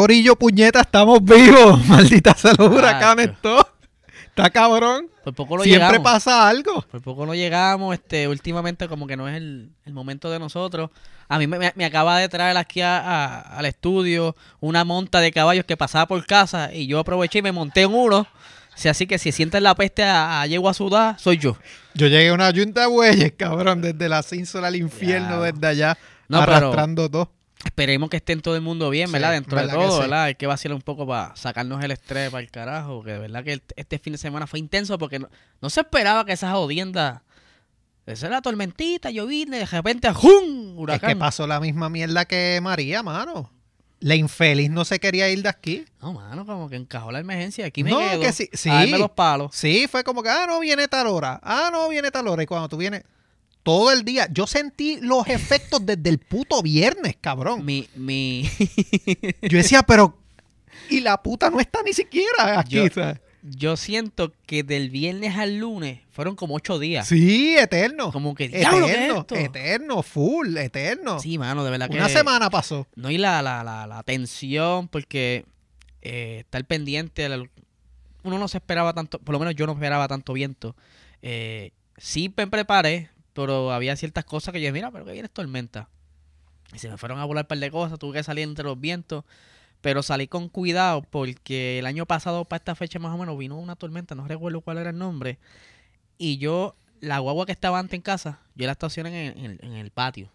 Corillo, puñeta, estamos vivos. Maldita sea los huracanes. Está cabrón. Por poco no Siempre llegamos. pasa algo. Por poco no llegamos, este, últimamente como que no es el, el momento de nosotros. A mí me, acaba de traer aquí a- a- al estudio una monta de caballos que pasaba por casa y yo aproveché y me monté en uno. Así que si sienten la peste a, a yegua sudada, soy yo. Yo llegué a una yunta de bueyes, cabrón, desde la cínsola al infierno, Ya. desde allá, No, pero- arrastrando todo. Esperemos que estén todo el mundo bien, Sí, ¿verdad? Dentro de verdad todo, sí. ¿verdad? Hay que vacilar un poco para sacarnos el estrés para el carajo. Que de verdad que este fin de semana fue intenso porque no, no se esperaba que esas jodiendas... Esa era tormentita, llovina, y de repente ¡jum! Es Huracán. que pasó la misma mierda que María, mano. La infeliz no se quería ir de aquí. No, mano, como que encajó la emergencia. Aquí me No, quedo. que sí- sí. A darme los palos. Sí, fue como que, ah, no viene tal hora. Ah, no viene tal hora. Y cuando tú vienes, todo el día, yo sentí los efectos desde el puto viernes, cabrón. Mi, mi... Yo decía, pero. Y la puta no está ni siquiera aquí. Yo- ¿sabes? Yo siento que del viernes al lunes fueron como ocho días. Sí, eterno. Como que, diablo, ¿qué es Eterno, esto? eterno, full, eterno. Sí, mano, de verdad que... Una semana pasó. No, y la, la, la, la tensión, porque eh, estar pendiente, uno no se esperaba tanto, por lo menos yo no esperaba tanto viento. Eh, sí me preparé, pero había ciertas cosas que yo dije, mira, pero que viene tormenta. Y se me fueron a volar un par de cosas, tuve que salir entre los vientos, pero salí con cuidado porque el año pasado para esta fecha más o menos vino una tormenta, no recuerdo cuál era el nombre, y yo, la guagua que estaba antes en casa, yo la estacioné en en en el patio.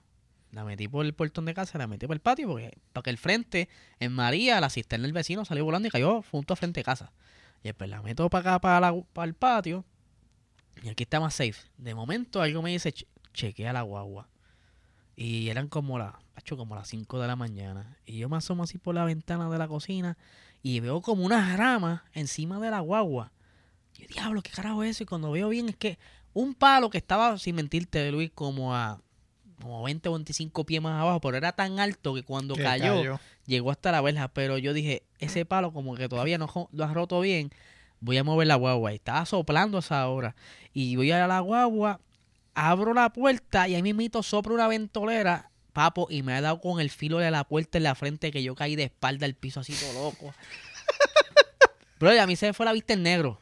La metí por el portón de casa, la metí por el patio, porque para que el frente, en María, la cisterna del vecino salió volando y cayó junto a frente de casa. Y después la meto para acá, para, la- para el patio, y aquí está más safe. De momento algo me dice, "Che- chequea la guagua. Y eran como las, como las 5 de la mañana. Y yo me asomo así por la ventana de la cocina y veo como unas ramas encima de la guagua. Y yo, diablo, ¿qué carajo es eso? Y cuando veo bien es que un palo que estaba, sin mentirte, Luis, como a como 20 o 25 pies más abajo, pero era tan alto que cuando Que cayó, llegó hasta la verja. Pero yo dije, ese palo como que todavía no lo has roto bien, voy a mover la guagua. Y estaba soplando a esa hora. Y voy a la guagua, abro la puerta y ahí mismito soplo una ventolera, papo, y me ha dado con el filo de la puerta en la frente que yo caí de espalda al piso así todo loco. Bro, y a mí se me fue la vista en negro.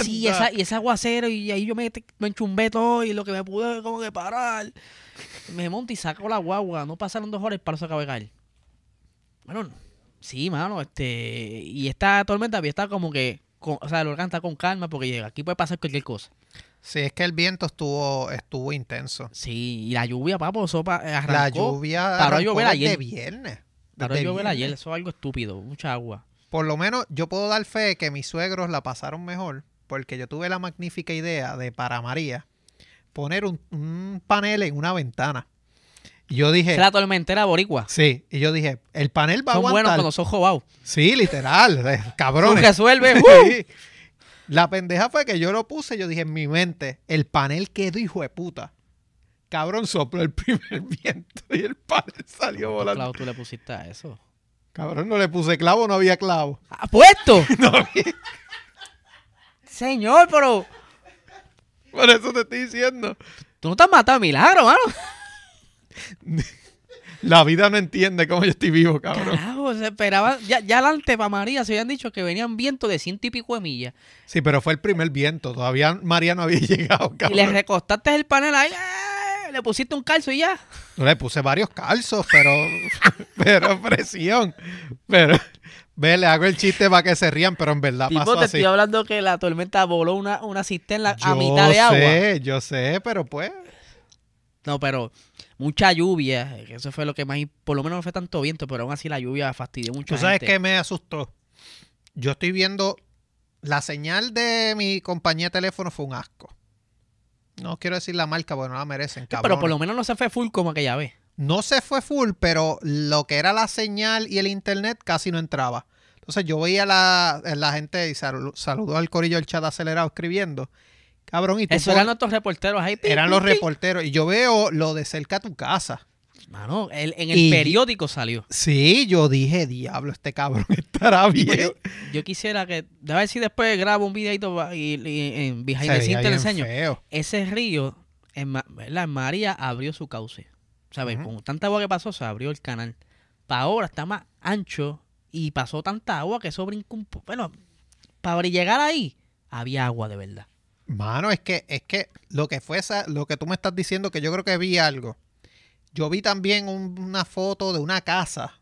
Y, sí, y esa, y ese aguacero, y ahí yo me, me enchumbé todo y lo que me pude como que parar. Me monto y saco la guagua. No pasaron dos horas acaba de caer. Bueno, sí, mano, este... Y esta tormenta había estado como que... con- o sea, el huracán está con calma porque llega. Aquí puede pasar cualquier cosa. Sí, es que el viento estuvo, estuvo intenso. Sí, y la lluvia, papo, sopa, eh, La arrancó. lluvia paró a llover ayer. viernes. Paró a llover ayer, eso es algo estúpido, mucha agua. Por lo menos yo puedo dar fe que mis suegros la pasaron mejor porque yo tuve la magnífica idea de para María poner un, un panel en una ventana. Y yo dije, Es la tormentera boricua. sí, y yo dije, el panel va a Son buenos aguantar. cuando son jobados. Sí, literal, eh, Son cabrones. resuelve. Sí. La pendeja fue que yo lo puse, yo dije en mi mente, el panel quedó hijo de puta. Cabrón sopló el primer viento y el panel salió volando. Claro, tú le pusiste a eso. Cabrón, no le puse clavo, no había clavo. ¡Apuesto! No había. Señor, pero... Por eso te estoy diciendo. Tú no te has matado a milagro, mano. La vida no entiende cómo yo estoy vivo, cabrón. Carajo, se esperaba. Ya, ya adelante para María se habían dicho que venían vientos de ciento y pico de millas. Sí, pero fue el primer viento. Todavía María no había llegado, Y le cabrón. recostaste el panel ahí. ¡eh! Le pusiste un calzo y ya. No le puse varios calzos, pero. pero presión. Pero. Ve, le hago el chiste para que se rían, pero en verdad Tipo, pasó te así. estoy hablando que la tormenta voló una, una cisterna a Yo mitad de agua. sé, yo sé, pero pues. No, pero mucha lluvia. Eso fue lo que más. Por lo menos no fue tanto viento, pero aún así la lluvia fastidió mucho. ¿Tú sabes qué me asustó? Yo estoy viendo. La señal de mi compañía de teléfono fue un asco. No quiero decir la marca porque no la merecen, cabrón. Pero por lo menos no se fue full como aquella vez. No se fue full, pero lo que era la señal y el internet casi no entraba. Entonces yo veía la, la gente y sal- saludó al corillo del chat acelerado escribiendo. Cabrón, y tú Eso eran nuestros reporteros ahí. eran los reporteros. Y yo veo lo de cerca a tu casa. Mano, el- en el Y- periódico salió. Sí, yo dije, diablo, este cabrón estará bien. Yo, yo quisiera que. A ver si después grabo un videito y, y en Behind the Scene veía te lo enseño. feo. Ese río, en. En María abrió su cauce. ¿Sabes? Ujú. Con tanta agua que pasó, se abrió el canal. Para ahora está más ancho y pasó tanta agua que eso brincó un. Bueno, para llegar ahí, había agua de verdad. Mano, es que, es que lo que fue esa, lo que tú me estás diciendo, que yo creo que vi algo. Yo vi también un- una foto de una casa.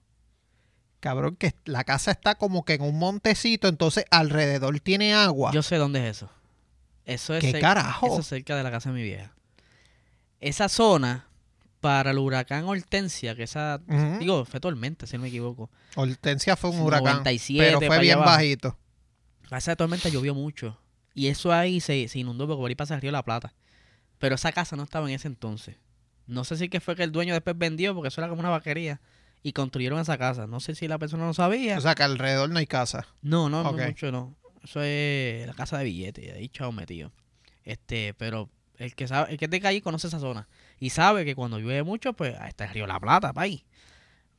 Cabrón, que la casa está como que en un montecito, entonces alrededor tiene agua. Yo sé dónde es eso. Eso es, ¿Qué cer- carajo? eso es cerca de la casa de mi vieja. Esa zona, para el huracán Hortensia, que esa, digo, fue tormenta, si no me equivoco. Hortensia fue un huracán, 97 pero fue bien bajito. Esa tormenta llovió mucho. Y eso ahí se, se inundó porque por ahí pasa el río La Plata. Pero esa casa no estaba en ese entonces. No sé si que fue que el dueño después vendió, porque eso era como una vaquería. Y construyeron esa casa. No sé si la persona no sabía. O sea, que alrededor no hay casa. no, no, mucho no. Eso es la casa de billetes. Ahí chao metido. Este, pero el que sabe, el que es de calle conoce esa zona. Y sabe que cuando llueve mucho, pues ahí está el río La Plata, pa' ahí.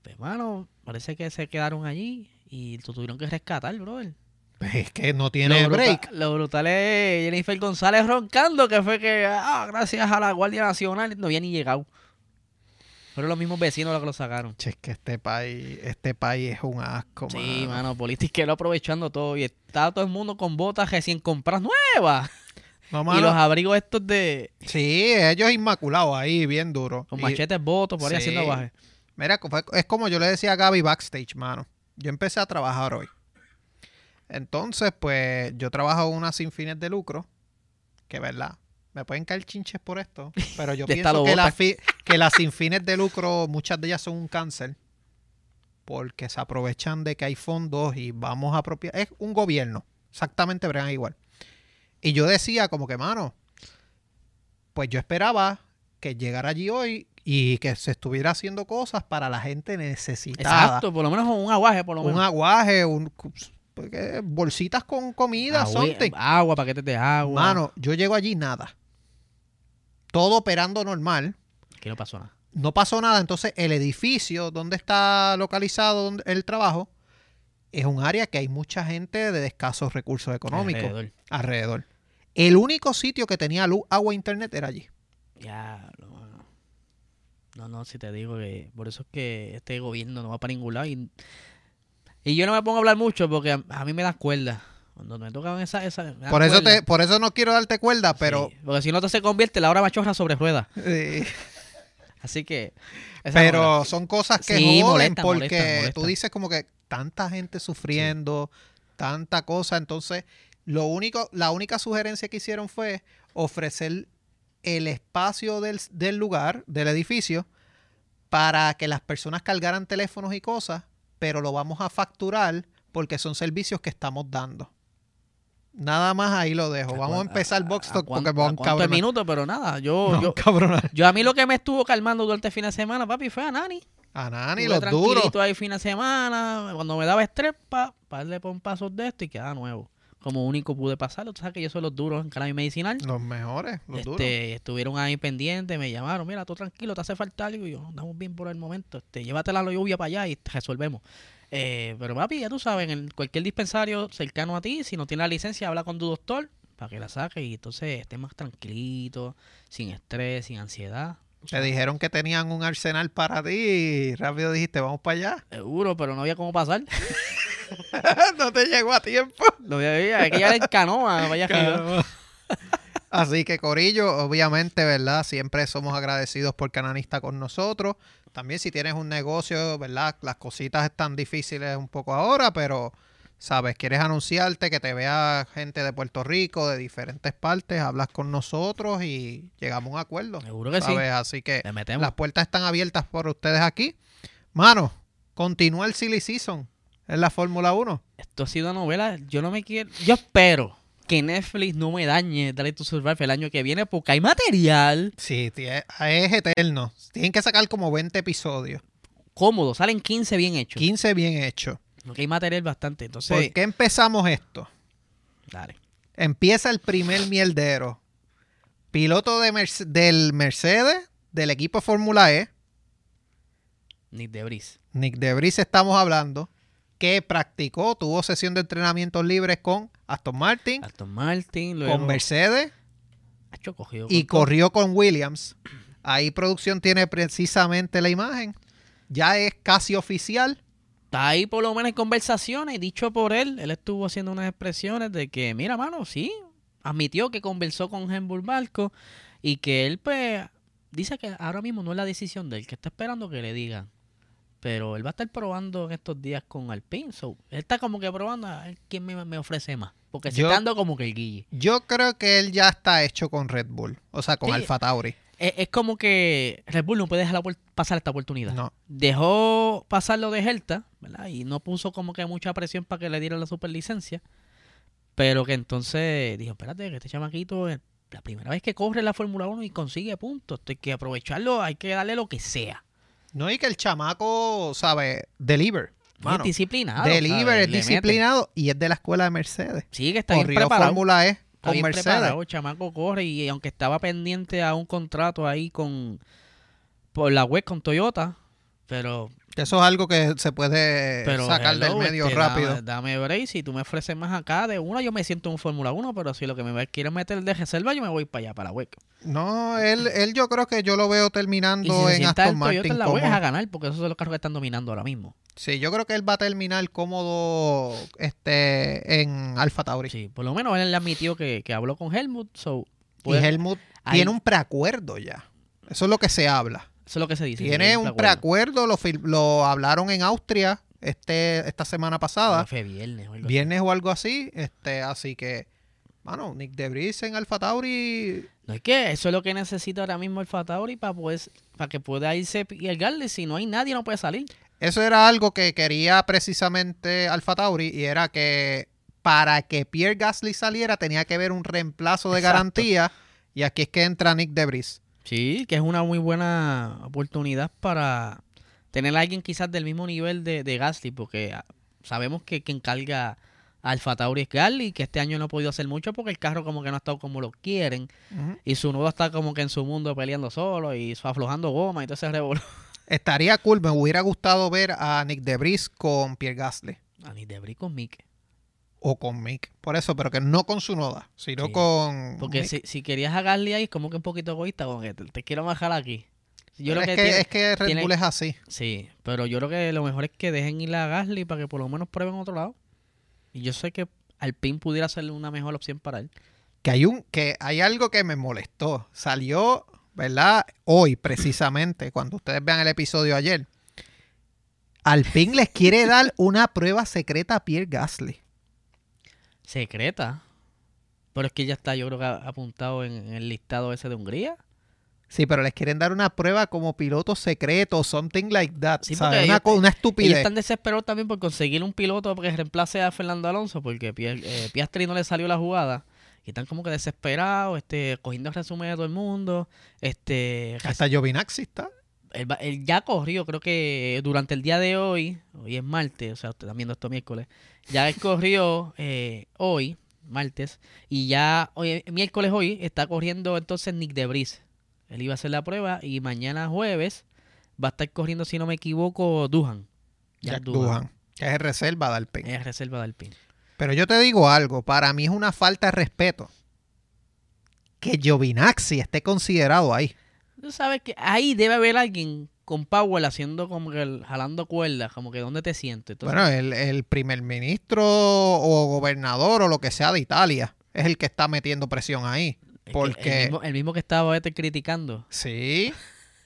Pues, hermano, parece que se quedaron allí y lo tuvieron que rescatar, brother. Es que no tiene lo, brutal, break. lo brutal es Jennifer González roncando, que fue que, ah, gracias a la Guardia Nacional, no había ni llegado. Fueron los mismos vecinos los que lo sacaron. Che, es que este país, este país es un asco, Sí, mano. mano, politiquero aprovechando todo. Y está todo el mundo con botas recién compradas nuevas. No, Y mano. los abrigos estos de. Sí, ellos inmaculados ahí, bien duro. con Y- machetes votos por ahí Sí. haciendo aguaje. Mira, es como yo le decía a Gaby backstage, mano. Yo empecé a trabajar hoy. Entonces, pues, yo trabajo en unas sin fines de lucro. Que verdad, me pueden caer chinches por esto. Pero yo pienso que, fi- que las sin fines de lucro, muchas de ellas son un cáncer. Porque se aprovechan de que hay fondos y vamos a apropiar. Es un gobierno. Exactamente, bregan igual. Y yo decía, como que, mano, pues yo esperaba que llegara allí hoy y que se estuviera haciendo cosas para la gente necesitada. Exacto, por lo menos un aguaje, por lo Un menos. aguaje, un, porque bolsitas con comida, Agua, agua, paquetes de agua. Mano, yo llego allí nada. Todo operando normal. Que no pasó nada. No pasó nada. Entonces, el edificio donde está localizado donde- el trabajo es un área que hay mucha gente de escasos recursos económicos Alrededor. alrededor. El único sitio que tenía luz, agua e internet era allí. Ya. No, no, si te digo que por eso es que este gobierno no va para ningún lado. Y, y yo no me pongo a hablar mucho porque a, a mí me das cuerda. Cuando me tocan esa... esa me Por eso, cuerda. te, por eso no quiero darte cuerda, pero... Sí, porque si no te se convierte la hora machorra sobre ruedas. eh, Así que... no pero son cosas que Sí, joden molesta, porque molesta, molesta. tú dices como que tanta gente sufriendo, tanta cosa, entonces lo único, la única sugerencia que hicieron fue ofrecer el espacio del, del lugar, del edificio, para que las personas cargaran teléfonos y cosas, pero lo vamos a facturar porque son servicios que estamos dando. Nada más ahí lo dejo. Vamos a empezar Box Talk porque van ¿Cuántos minutos? Pero nada, yo, yo, cabronar. yo a mí lo que me estuvo calmando durante el fin de semana, papi, fue a Nani. A Nani, los duros. ahí fin de semana, cuando me daba estrés, pa, darle por un paso de esto y quedaba nuevo. Como único pude pasarlo, tú sabes que yo soy los duros en cannabis medicinal. Los mejores, los duros. Este, estuvieron ahí pendientes, me llamaron, mira, tú tranquilo, te hace falta algo, y yo, andamos bien por el momento, este, llévatela la lluvia para allá y resolvemos. Eh, pero papi, ya tú sabes, en el- cualquier dispensario cercano a ti, si no tiene la licencia, habla con tu doctor para que la saque y entonces estés más tranquilito, sin estrés, sin ansiedad. Te dijeron que tenían un arsenal para ti y rápido dijiste, vamos para allá. Seguro, pero no había cómo pasar. no te llegó a tiempo. Lo hay que llegar en canoa, vaya. Así que Corillo, obviamente, ¿verdad? Siempre somos agradecidos por Cananista con nosotros. También si tienes un negocio, ¿verdad? Las cositas están difíciles un poco ahora, pero, ¿sabes? Quieres anunciarte, que te vea gente de Puerto Rico, de diferentes partes, hablas con nosotros y llegamos a un acuerdo. Seguro que sí. ¿sabes? Así que Le metemos. las puertas están abiertas por ustedes aquí. Mano, continúa el Silly Season en la Fórmula 1. Esto ha sido novela. Yo no me quiero. Yo espero que Netflix no me dañe Drive to Survive el año que viene porque hay material Sí, es eterno. Tienen que sacar como 20 episodios. cómodo. Salen 15 bien hechos. 15 bien hechos. Porque hay material bastante. Entonces, ¿Por qué empezamos esto? dale. Empieza el primer mierdero. Piloto de Merce- del Mercedes, del equipo Fórmula E, Nick Debris. Nick Debris estamos hablando, que practicó, tuvo sesión de entrenamientos libres con Aston Martin, Aston Martin. Luego, con Mercedes y todo. corrió con Williams. Ahí producción tiene precisamente la imagen. Ya es casi oficial. está ahí por lo menos en conversaciones, dicho por él, él estuvo haciendo unas expresiones de que, mira, mano, sí, admitió que conversó con Hemburg Barco y que él, pues, dice que ahora mismo no es la decisión de él, que está esperando que le digan. Pero él va a estar probando en estos días con Alpine. So, él está como que probando a ver quién me, me ofrece más. Porque se Yo- está dando como que el guille. Yo creo que él ya está hecho con Red Bull. O sea, con Sí. Alfa Tauri. Es, es como que Red Bull no puede dejar pasar esta oportunidad. No. Dejó pasar lo de Helta, ¿verdad? Y no puso como que mucha presión para que le dieran la superlicencia. Pero que entonces dijo, espérate, que este chamaquito es la primera vez que corre la Fórmula 1 y consigue puntos. Hay que aprovecharlo, hay que darle lo que sea. No, y que el chamaco, ¿sabe? Deliver. Mano, es disciplinado. deliver, ¿sabes? es Le disciplinado y es de la escuela de Mercedes. Sí, que está bien Corrió preparado. Fórmula E con bien Mercedes. preparado, chamaco corre y aunque estaba pendiente a un contrato ahí con por la web con Toyota, pero Eso es algo que se puede pero sacar del hello, medio este, rápido. Dame, dame break, si tú me ofreces más acá de una, yo me siento en Fórmula 1, pero si lo que me quieres meter de reserva, yo me voy para allá, para la web. No, él, él yo creo que yo lo veo Y terminando si en Aston Toyota Martin. en la como- web es a ganar, porque esos son los carros que están dominando ahora mismo. Sí, yo creo que él va a terminar cómodo este, en Alfa Tauri. Sí, por lo menos él le admitió que, que habló con Helmut, so, Y Helmut tiene un preacuerdo ya. Eso es lo que se habla. Eso es lo que se dice. Tiene un preacuerdo, lo, lo hablaron en Austria este, esta semana pasada, Fue viernes o algo así. viernes o algo así. Este, así que, bueno, Nick Debris en Alfa Tauri. No es que eso es lo que necesita ahora mismo el Fatauri para poder, para que pueda irse y el Garly. Si no hay nadie, no puede salir. Eso era algo que quería precisamente Alfa Tauri y era que para que Pierre Gasly saliera tenía que haber un reemplazo de Exacto. garantía y aquí es que entra Nick Debris. Sí, que es una muy buena oportunidad para tener a alguien quizás del mismo nivel de, de Gasly, porque ah, sabemos que quien carga al Fatauri es Gasly, que este año no ha podido hacer mucho porque el carro como que no ha estado como lo quieren y su nudo está como que en su mundo peleando solo y aflojando goma y todo ese revolú. Estaría cool, me hubiera gustado ver a Nick Debris con Pierre Gasly A ni de Brie con Mick. O con Mick. Por eso, pero que no con su noda, sino Sí, con Porque Mick. si, si querías a Gasly ahí, es como que un poquito egoísta, como que te, te quiero bajar aquí. Yo Pero creo es, que, que, tiene- es que Red tiene- Bull es así. Sí, pero yo creo que lo mejor es que dejen ir a Gasly para que por lo menos prueben otro lado. Y yo sé que Alpine pudiera ser una mejor opción para él. Que hay un, que hay algo que me molestó. Salió, ¿verdad? Hoy, precisamente, cuando ustedes vean el episodio ayer. Alpine les quiere dar una prueba secreta a Pierre Gasly. Secreta. Pero es que ya está, yo creo que ha- apuntado en, en el listado ese de Hungría. Sí, pero les quieren dar una prueba como piloto secreto, something like that. Sí, ¿sabes? Una, ellos- una estupidez. están desesperados también por conseguir un piloto que reemplace a Fernando Alonso, porque eh, Piastri no le salió la jugada. Y están como que desesperados, este, cogiendo resumen de todo el mundo. Este, Hasta Giovinazzi está. Él, ya corrió, creo que durante el día de hoy, hoy es martes, o sea, están viendo esto miércoles, ya él corrió eh, hoy, martes, y ya hoy, miércoles hoy está corriendo entonces Nick Debris. Él iba a hacer la prueba y mañana jueves va a estar corriendo, si no me equivoco, Duhan. Jack Doohan, que es reserva de Alpine. Es reserva de Alpine. Pero yo te digo algo, para mí es una falta de respeto que Giovinazzi esté considerado ahí. Tú sabes que ahí debe haber alguien con Powell haciendo como que el- jalando cuerdas, como que dónde te sientes. Entonces, Bueno, el, el primer ministro o gobernador o lo que sea de Italia es el que está metiendo presión ahí. porque- el, mismo, el mismo que estaba este criticando. Sí.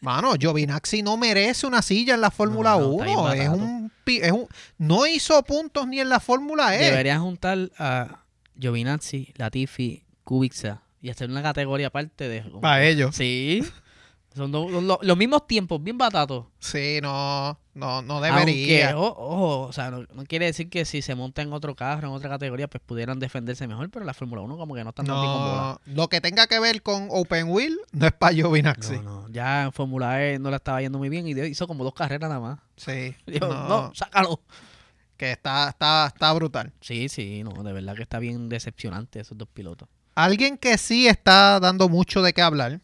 Mano, Giovinazzi no merece una silla en la Fórmula No, no, está bien 1. es, un, es un- No hizo puntos ni en la Fórmula E. Deberían juntar a Giovinazzi, Latifi, Kubica y hacer una categoría aparte de... Para ellos. Sí. Son do- lo- los mismos tiempos, bien batatos. Sí, no, no, no Aunque, debería. o- ojo, o sea, no, no quiere decir que si se monta en otro carro, en otra categoría, pues pudieran defenderse mejor, pero la Fórmula 1 como que no están tan bola. No, lo que tenga que ver con Open Wheel no es para Giovinazzi. No, no, ya en Fórmula E no la estaba yendo muy bien y hizo como dos carreras nada más. Sí. No, no, sácalo. Que está, está, está brutal. Sí, sí, no, de verdad que está bien decepcionante esos dos pilotos. Alguien que sí está dando mucho de qué hablar.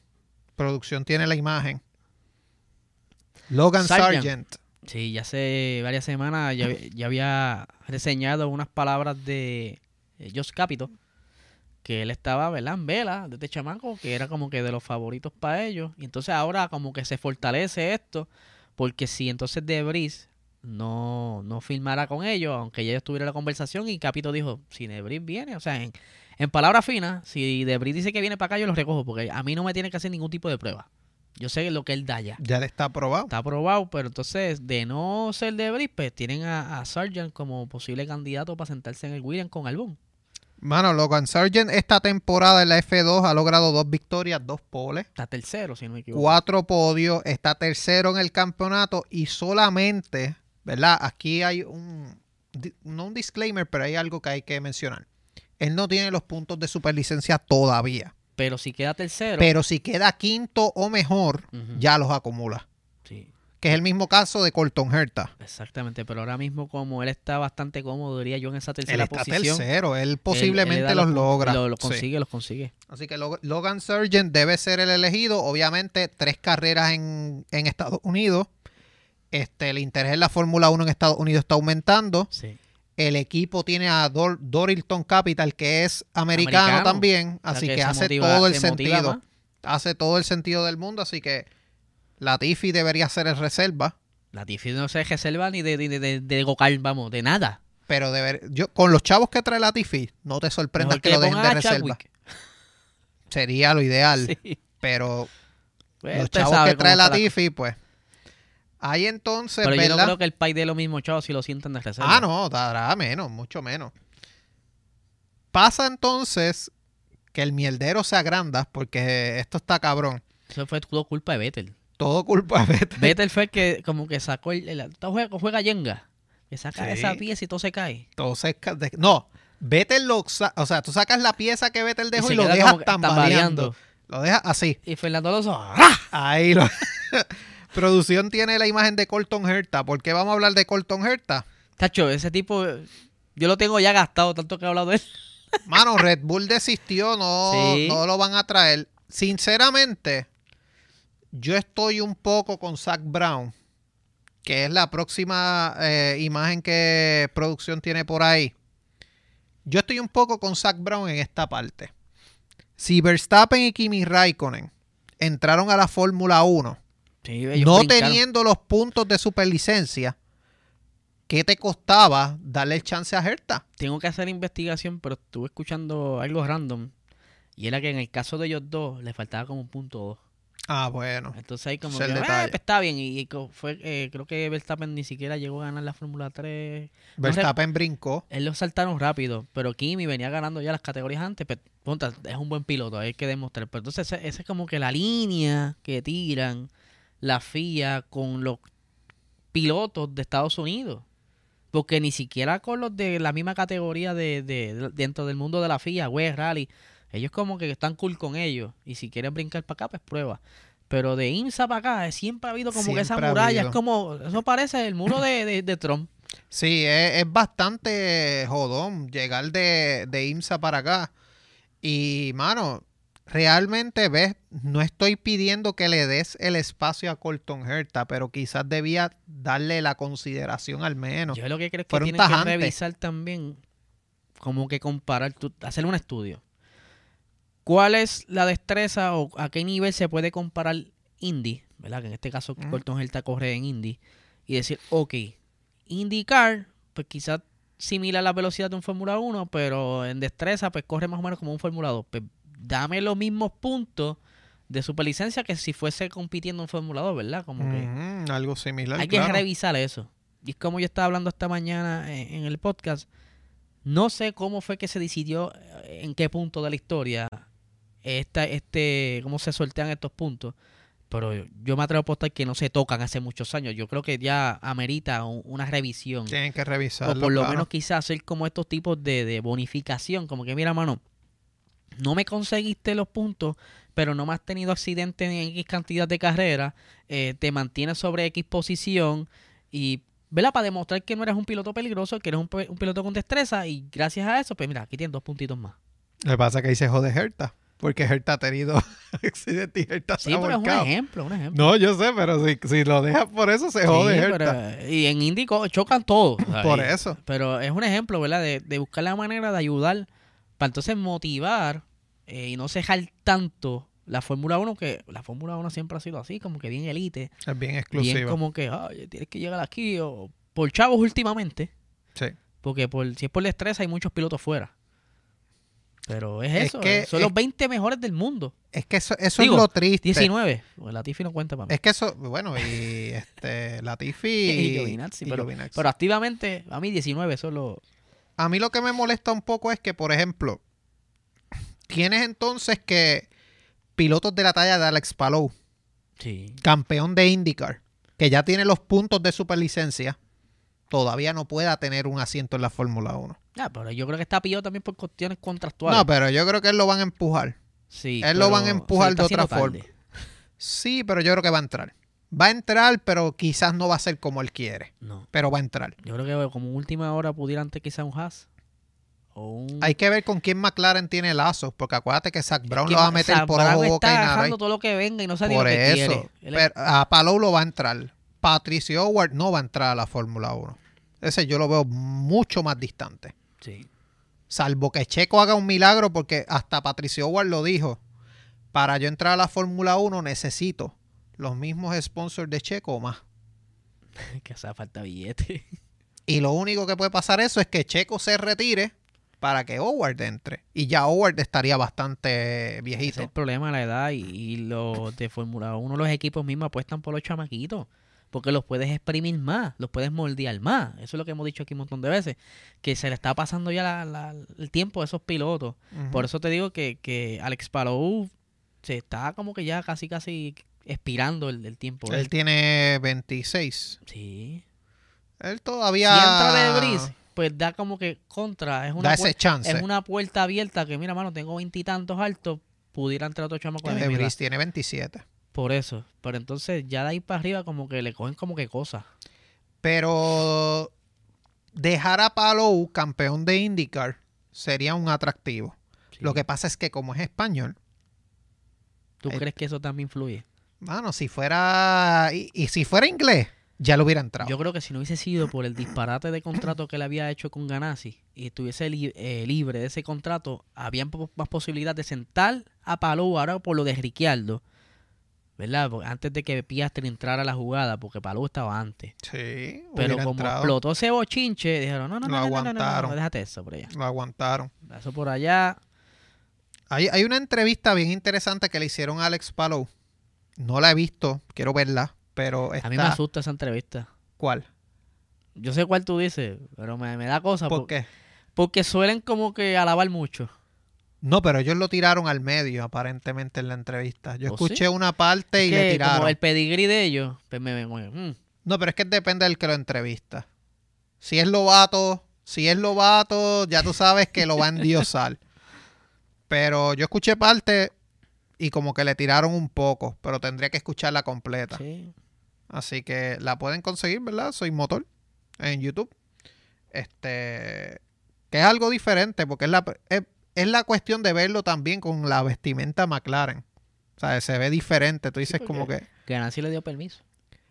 Producción tiene la imagen. Logan Sargent. Sargent. Sí, ya hace varias semanas ya, ya había reseñado unas palabras de eh, Josh Capito, que él estaba, ¿verdad? En vela de este chamaco, que era como que de los favoritos para ellos. Y entonces ahora como que se fortalece esto, porque si entonces Debris no, no firmara con ellos, aunque ya ellos tuvieran la conversación y Capito dijo, si Debris viene, o sea, en, en palabras finas, si Debris dice que viene para acá, yo lo recojo, porque a mí no me tiene que hacer ningún tipo de prueba. Yo sé lo que él da ya. Ya le está aprobado. Está aprobado, pero entonces, de no ser Debris, pues tienen a, a Sargent como posible candidato para sentarse en el William con Albón. Mano, Logan Sargent esta temporada en la F2 ha logrado dos victorias, dos poles, Está tercero, si no me equivoco. cuatro podios, está tercero en el campeonato y solamente, ¿verdad? Aquí hay un, no un disclaimer, pero hay algo que hay que mencionar. Él no tiene los puntos de superlicencia todavía, Pero si queda tercero, pero si queda quinto o mejor, ya los acumula. sí, Que es el mismo caso de Colton Herta. exactamente. Pero ahora mismo, como él está bastante cómodo, diría yo, en esa Él tercera está posición. tercero, él él- él le posiblemente los logra. Lo, lo Sí. consigue, los consigue. Así que Log- Logan Sargent debe ser el elegido. Obviamente, tres carreras en, en Estados Unidos. Este, el interés en la Fórmula 1 en Estados Unidos está aumentando. Sí. El equipo tiene a Dor- Dorilton Capital, que es americano, Americano. también. O sea, Así que que, hace motiva- todo el se sentido. Hace todo el sentido del mundo. Así que Latifi debería ser el reserva. La Tiffy no se reserva ni de, de, de, de, Gokal, vamos, de nada. Pero deber, yo, con los chavos que trae Latifi, no te sorprendas que, le lo dejen de reserva. Chadwick. Sería lo ideal. Sí. Pero Pues, los chavos que trae Latifi, pues. Ahí entonces, Pero yo no creo que el país de los mismos chavos si lo sientan de reserva. Ah, no, dará menos, mucho menos. Pasa entonces que el mierdero se agranda porque esto está cabrón. Eso fue todo culpa de Vettel. Todo culpa de Vettel. Vettel fue el que como que sacó el... el juega, juega Jenga. Que saca Sí. esa pieza y todo se cae. Todo se ca- de- no, Vettel lo... O sea, tú sacas la pieza que Vettel dejó y, lo dejas que tambaleando. Lo dejas así. Y Fernando Alonso... ¡ah! Ahí lo... Producción tiene la imagen de Colton Herta. ¿Por qué vamos a hablar de Colton Herta? Tacho, ese tipo... Yo lo tengo ya gastado, tanto que he hablado de él. Mano, Red Bull desistió, no, Sí. no lo van a traer. Sinceramente, yo estoy un poco con Zach Brown, que es la próxima eh, imagen que producción tiene por ahí. Yo estoy un poco con Zach Brown en esta parte. Si Verstappen y Kimi Raikkonen entraron a la Fórmula 1 Sí, no brincaron. teniendo los puntos de superlicencia, ¿qué te costaba darle el chance a Herta? Tengo que hacer investigación, pero estuve escuchando algo random. Y era que en el caso de ellos dos, le faltaba como un punto dos. Ah, bueno. Entonces ahí como es que, "Eh, detalle". pues está bien. Y, fue, eh, creo que Verstappen ni siquiera llegó a ganar la Fórmula 3. Verstappen brincó. Él lo saltaron rápido, pero Kimi venía ganando ya las categorías antes. Pero, punta, es un buen piloto, hay que demostrar. Pero entonces esa es como que la línea que tiran la FIA con los pilotos de Estados Unidos. Porque ni siquiera con los de la misma categoría de, de- de- dentro del mundo de la FIA, West Rally, ellos como que están cool con ellos. Y si quieren brincar para acá, pues prueba. Pero de IMSA para acá, eh, siempre ha habido como que esa muralla. Es como, eso parece el muro de, de, de Trump. Sí, es, es bastante jodón llegar de, de IMSA para acá. Y, mano, realmente, ves, no estoy pidiendo que le des el espacio a Colton Herta, pero quizás debía darle la consideración al menos. Yo lo que creo es que tienen que tajantes. revisar también, como que comparar, tú- hacer un estudio. ¿Cuál es la destreza o a qué nivel se puede comparar Indy? ¿Verdad? Que en este caso Ujú. Colton Herta corre en Indy. Y decir, ok, IndyCar, pues quizás similar a la velocidad de un Fórmula 1, pero en destreza, pues corre más o menos como un Fórmula 2. Pues dame los mismos puntos de superlicencia que si fuese compitiendo en Fórmula 2, ¿verdad? Como que Ujú, algo similar. hay que revisar eso. Y es como yo estaba hablando esta mañana en, en el podcast. No sé cómo fue que se decidió, eh, en qué punto de la historia, esta, este, cómo se sortean estos puntos. Pero yo me atrevo a apostar que no se tocan hace muchos años. Yo creo que ya amerita un- una revisión. Tienen que o revisarlo. por lo claro. menos quizás hacer como estos tipos de, de bonificación. Como que, mira, mano, no me conseguiste los puntos, pero no me has tenido accidente en X cantidad de carreras, eh, te mantienes sobre X posición y, ¿verdad? Para demostrar que no eres un piloto peligroso, que eres un, un piloto con destreza y gracias a eso, pues mira, aquí tienes dos puntitos más. Lo que pasa es que ahí se jode Herta. Porque Herta ha tenido accidentes y Herta se Sí, ha pero es un ejemplo, un ejemplo. No, yo sé, pero si, si lo dejas por eso se jode Sí, Herta. pero- y en Indy chocan todos. Por eso. Pero es un ejemplo, ¿verdad? De, de buscar la manera de ayudar para entonces motivar eh, y no cejar tanto la Fórmula 1, que la Fórmula 1 siempre ha sido así, como que bien elite, Es bien bien exclusivo. como que, ay, tienes que llegar aquí o por chavos últimamente, Sí. porque por, si es por el estrés hay muchos pilotos fuera. Pero es Es eso, que- eh, son es- los 20 mejores del mundo. Es que eso, eso Digo, es lo triste. 19. Pues Latifi no cuenta para mí. Es que eso, bueno, y este, Latifi Y Giovinazzi, y pero, Giovinazzi. pero activamente, a mí 19, eso es lo... A mí lo que me molesta un poco es que, por ejemplo, tienes entonces que pilotos de la talla de Alex Palou, Sí. campeón de IndyCar, que ya tiene los puntos de superlicencia, todavía no pueda tener un asiento en la Fórmula 1. Ah, pero yo creo que está pillado también por cuestiones contractuales. No, pero yo creo que él lo van a empujar. sí, él lo van a empujar de otra forma. tarde. Sí, pero yo creo que va a entrar. Va a entrar, pero quizás no va a ser como él quiere, No. pero va a entrar. Yo creo que como última hora pudiera antes quizá un Haas. O un... Hay que ver con quién McLaren tiene lazos, porque acuérdate que Zach Brown que lo va a meter Zach por ojo, boca y está nada. todo lo que venga y no sabe Por lo que eso. quiere. Pero a Palou lo va a entrar. Patricio Howard no va a entrar a la Fórmula 1. Ese yo lo veo mucho más distante. Sí. Salvo que Checo haga un milagro, porque hasta Patricio Howard lo dijo. Para yo entrar a la Fórmula 1 necesito los mismos sponsors de Checo o más. que hace falta billete. Y lo único que puede pasar eso es que Checo se retire para que Howard entre. Y ya Howard estaría bastante Ese es viejito. el problema de la edad y, y los de Fórmula 1, los equipos mismos apuestan por los chamaquitos. Porque los puedes exprimir más, los puedes moldear más. Eso es lo que hemos dicho aquí un montón de veces. Que se le está pasando ya la- la- el tiempo a esos pilotos. Por eso te digo que, que Alex Palou se está como que ya casi casi expirando el, el tiempo. Él él. tiene 26. Sí. Él Si todavía entra de Breeze, pues da como que contra. Es una, da ese chance. es una puerta abierta que, mira, mano, tengo veintitantos altos. Pudiera entrar otro chamaco de. Breeze tiene 27. Por eso. Pero entonces ya de ahí para arriba como que le cogen como que cosas. Pero dejar a Palou campeón de IndyCar sería un atractivo. Sí. Lo que pasa es que como es español, ¿Tú eh, crees que eso también influye? Mano, si fuera y, y si fuera inglés, ya lo hubiera entrado. Yo creo que si no hubiese sido por el disparate de contrato que él había hecho con Ganassi y estuviese li- eh, libre de ese contrato, había más posibilidad de sentar a Palou ahora por lo de Ricciardo. ¿Verdad? Porque antes de que Piastri entrara a la jugada, porque Palou estaba antes. sí, Pero como entrado. explotó ese bochinche, dijeron, no, no, Lo no, no, no, no, no, aguantaron. no, déjate eso por allá. Lo aguantaron. Eso por allá. Hay, hay una entrevista bien interesante que le hicieron a Alex Palou. No la he visto, quiero verla, pero está... A mí me asusta esa entrevista. ¿Cuál? Yo sé cuál tú dices, pero me, me da cosa. ¿Por por- qué? Porque suelen como que alabar mucho. No, pero ellos lo tiraron al medio, aparentemente, en la entrevista. Yo ¿Oh, escuché sí? una parte y que le tiraron. como el pedigrí de ellos, pues me, me- me- mm. No, pero es que depende del que lo entrevista. Si es Lobato, si es Lobato, ya tú sabes que lo va a endiosar. Pero yo escuché parte y como que le tiraron un poco, pero tendría que escucharla completa. Sí. Así que la pueden conseguir, ¿verdad? Soy Motor en YouTube. Este, que es algo diferente porque es la, es, es la cuestión de verlo también con la vestimenta McLaren. O sea, se ve diferente. Tú dices como que... Que Nancy le dio permiso.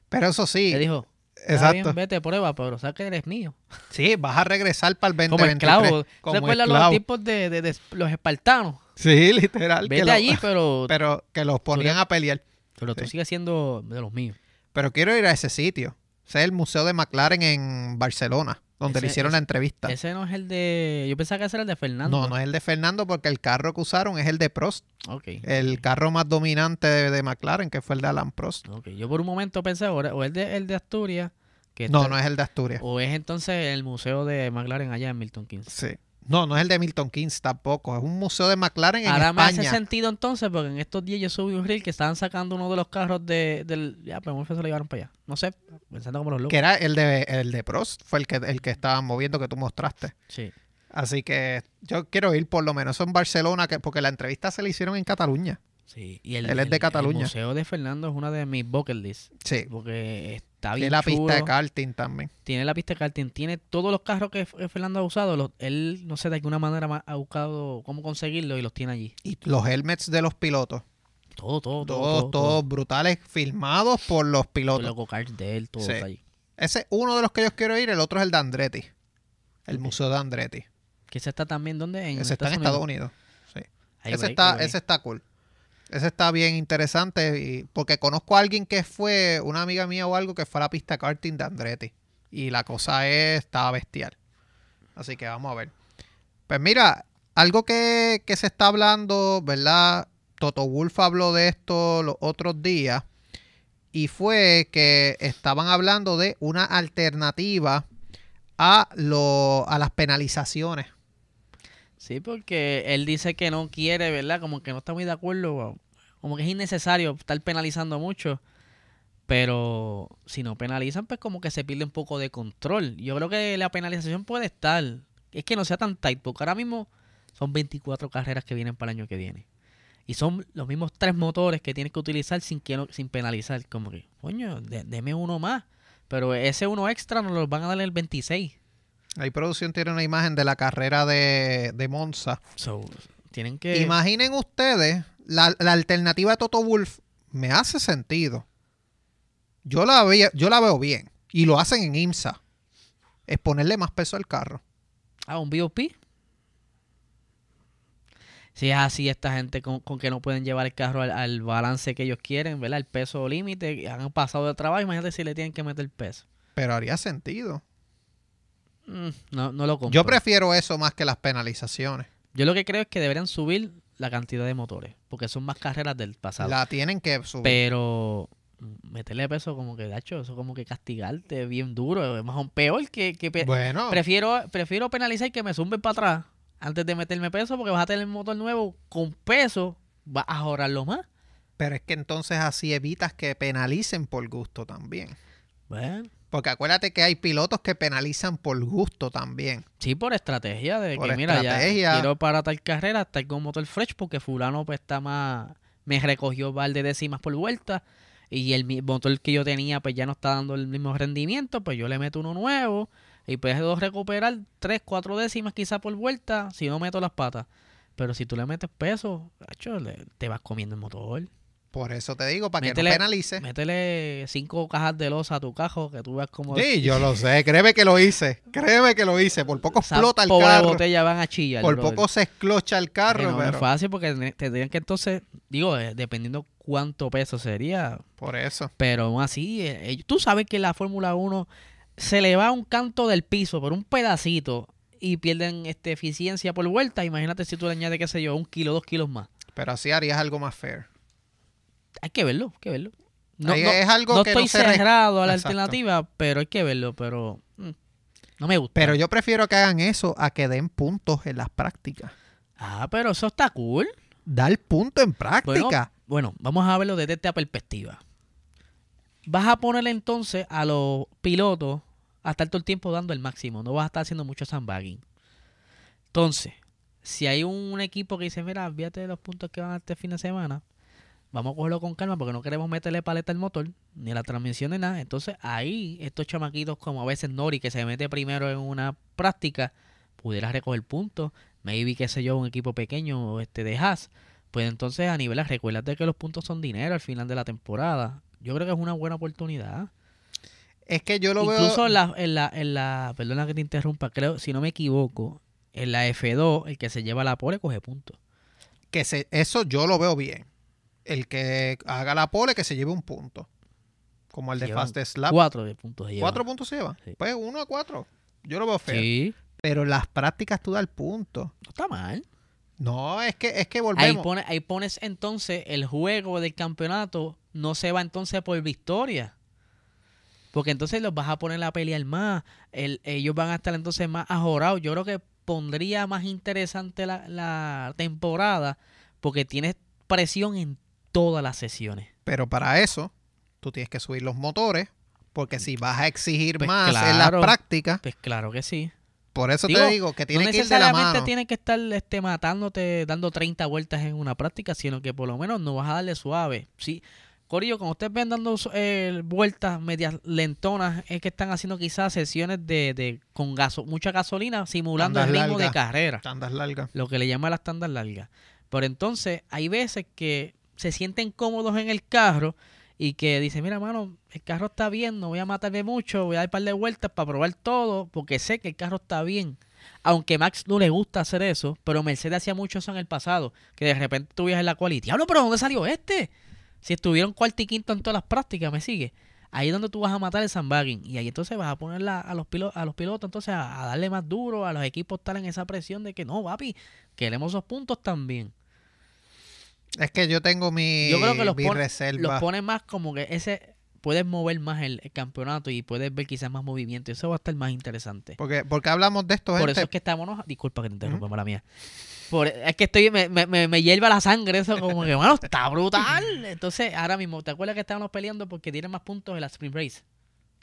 Pero eso sí, Le dijo, "Está exacto. bien, vete, prueba, pero sabes que eres mío. Sí, vas a regresar para el 2023. Como esclavo. como ¿Se acuerdan los tipos de, de- de los espartanos? Sí, literal. que Vete lo- allí, pero, Pero que los ponían a pelear. pero tú sí. sigues siendo de los míos. Pero quiero ir a ese sitio. Ese es el Museo de McLaren en Barcelona, donde le Ese- hicieron la entrevista. Ese no es el de... Yo pensaba que ese era el de Fernando. No, no es el de Fernando porque el carro que usaron es el de Prost. Ok. El carro más dominante de, de McLaren, que fue el de Alan Prost. Ok, Yo por un momento pensé, o el de, el de Asturias, que No, está- no es el de Asturias. o es entonces el museo de McLaren allá en Milton Keynes. Sí. No, no es el de Milton Keynes tampoco. Es un museo de McLaren en Ahora me hace España. sentido entonces, porque en estos días yo subí un reel que estaban sacando uno de los carros de, del... Ya, pero se lo llevaron para allá. No sé, pensando como los locos. Que era el de, el de Prost. Fue el que, el que estaban moviendo que tú mostraste. Sí. Así que yo quiero ir por lo menos en Barcelona, que, porque la entrevista se la hicieron en Cataluña. Sí, y el, Él es de el- Cataluña. El museo de Fernando es una de mis bucket lists. Sí. Porque está Tiene la chulo. pista de karting también. Tiene la pista de karting. Tiene todos los carros que Fernando ha usado. los- él, no sé, de alguna manera ma- ha buscado cómo conseguirlo y los tiene allí. Y los helmets de los pilotos. Todo, todo, todo. Todos, todo, todos brutales, filmados por los pilotos. Los go-karts de él, todo Sí. está allí. Ese es uno de los que yo quiero ir, el otro es el de Andretti. El museo de Andretti. Que ese está también, ¿dónde? En ese está en Estados Unidos. Sí. Ese, está, ese está cool. Ese está bien interesante porque conozco a alguien que fue, una amiga mía o algo, que fue a la pista karting de Andretti. Y la cosa es, está bestial. Así que vamos a ver. Pues mira, algo que, que se está hablando, ¿verdad? Toto Wolf habló de esto los otros días. Y fue que estaban hablando de una alternativa a, lo, a las penalizaciones. Sí, porque él dice que no quiere, ¿verdad? Como que no está muy de acuerdo. Como que es innecesario estar penalizando mucho. Pero si no penalizan, pues como que se pierde un poco de control. Yo creo que la penalización puede estar. Es que no sea tan tight, porque ahora mismo son 24 carreras que vienen para el año que viene. Y son los mismos tres motores que tienes que utilizar sin, que, sin penalizar. Como que, coño, deme uno más. Pero ese uno extra nos lo van a dar el 26. Ahí producción tiene una imagen de la carrera de, de Monza. tienen que... Imaginen ustedes, la, la alternativa de Toto Wolf me hace sentido. Yo la, yo la veo bien. Y lo hacen en IMSA. Es ponerle más peso al carro. Ah, un BOP. Si es así, esta gente con, que no pueden llevar el carro al, balance que ellos quieren, ¿verdad? El peso límite, han pasado de trabajo, imagínate si le tienen que meter peso. Pero haría sentido. Mm, no, no lo compro. Yo prefiero eso más que las penalizaciones. Yo lo que creo es que deberían subir la cantidad de motores, porque son más carreras del pasado. La tienen que subir. Pero meterle peso como que, dacho, eso como que castigarte bien duro, es más un peor que, que bueno. prefiero prefiero penalizar y que me zumben para atrás antes de meterme peso porque vas a tener el motor nuevo con peso, vas a ahorrarlo más. Pero es que entonces así evitas que penalicen por gusto también. Bueno. Porque acuérdate que hay pilotos que penalizan por gusto también. Sí, por estrategia de que mira, ya quiero para tal carrera estar con motor fresh porque fulano pues está más me recogió val de décimas por vuelta y el motor que yo tenía pues ya no está dando el mismo rendimiento, pues yo le meto uno nuevo y puedes recuperar 3, 4 décimas quizá por vuelta si no meto las patas. Pero si tú le metes peso, te vas comiendo el motor. Por eso te digo, para que no penalice. Métele cinco cajas de losa a tu cajo, que tú veas como... Sí, yo lo sé. Créeme que lo hice. Créeme que lo hice. Por poco explota el carro. botella van a chillar. Por poco se esclocha el carro. No, es fácil porque tendrían que entonces... Digo, eh, dependiendo cuánto peso sería. Por eso. Pero aún así, eh, tú sabes que la Fórmula 1 se le va un canto del piso por un pedacito y pierden este, eficiencia por vuelta. Imagínate si tú le añades, qué sé yo, un kilo, dos kilos más. Pero así harías algo más fair. Hay que verlo, hay que verlo. No, es algo no estoy cerrado a la alternativa, pero hay que verlo, pero mm, no me gusta. Pero yo prefiero que hagan eso a que den puntos en las prácticas. Ah, pero eso está cool. Dar punto en práctica. Bueno, vamos a verlo desde esta perspectiva. Vas a ponerle entonces a los pilotos a estar todo el tiempo dando el máximo. No vas a estar haciendo mucho sandbagging. Entonces, si hay un, equipo que dice, mira, fíjate de los puntos que van a este fin de semana, vamos a cogerlo con calma porque no queremos meterle paleta al motor, ni la transmisión ni nada. Entonces ahí estos chamaquitos como a veces Nori que se mete primero en una práctica, pudiera recoger puntos. Maybe, qué sé yo, un equipo pequeño este de Haas. Pues entonces a nivel, recuérdate que los puntos son dinero al final de la temporada. Yo creo que es una buena oportunidad. Es que yo lo veo... Incluso en la, en, la, en la... Perdona que te interrumpa. Creo, si no me equivoco, en la F2, el que se lleva la pole coge puntos. Que se, eso yo lo veo bien el que haga la pole que se lleve un punto. Como el de Fast Slap. Cuatro de puntos se ¿Cuatro puntos se lleva? Pues uno a cuatro. Yo lo veo feo. Sí. Pero las prácticas tú das el punto. No está mal. No, es que, es que volvemos. Ahí, ahí pones entonces el juego del campeonato, no se va entonces por victoria. Porque entonces los vas a poner a pelear más. ellos van a estar entonces más ajorados. Yo creo que pondría más interesante la, la temporada porque tienes presión en todas las sesiones. Pero para eso, tú tienes que subir los motores, porque si vas a exigir pues más en la práctica. Pues claro que sí. Por eso te digo que tiene que ir de la mano. tiene que estar este, matándote, dando 30 vueltas en una práctica, sino que por lo menos no vas a darle suave. Sí, Corillo, cuando ustedes ven dando eh, vueltas medias lentonas, es que están haciendo quizás sesiones de, de con gaso, mucha gasolina, simulando el ritmo de carrera. Tandas largas. Lo que le llama las tandas largas. Pero entonces hay veces que se sienten cómodos en el carro y que dicen, mira, mano, el carro está bien, no voy a matarme mucho, voy a dar un par de vueltas para probar todo, porque sé que el carro está bien. Aunque Max no le gusta hacer eso, pero Mercedes hacía mucho eso en el pasado, que de repente tú en la cual y, diablo, pero ¿dónde salió este? Si estuvieron cuarto y quinto en todas las prácticas, me sigue. ahí es donde tú vas a matar el sandbagging. Y ahí entonces vas a poner a, los pilotos, a los pilotos entonces a, darle más duro, a los equipos estar en esa presión de que no, papi, queremos esos puntos también. Es que yo tengo mi, yo creo que los, reserva. los pone más como que ese puedes mover más el, campeonato y puedes ver quizás más movimiento. Eso va a estar más interesante. Porque, porque hablamos de esto, Por eso es que estamos... Disculpa que te interrumpa, mala mía. es que estoy me, me, me, hierva la sangre eso como que, bueno, está brutal. Entonces, ahora mismo, ¿te acuerdas que estábamos peleando porque tienen más puntos en la Sprint Race?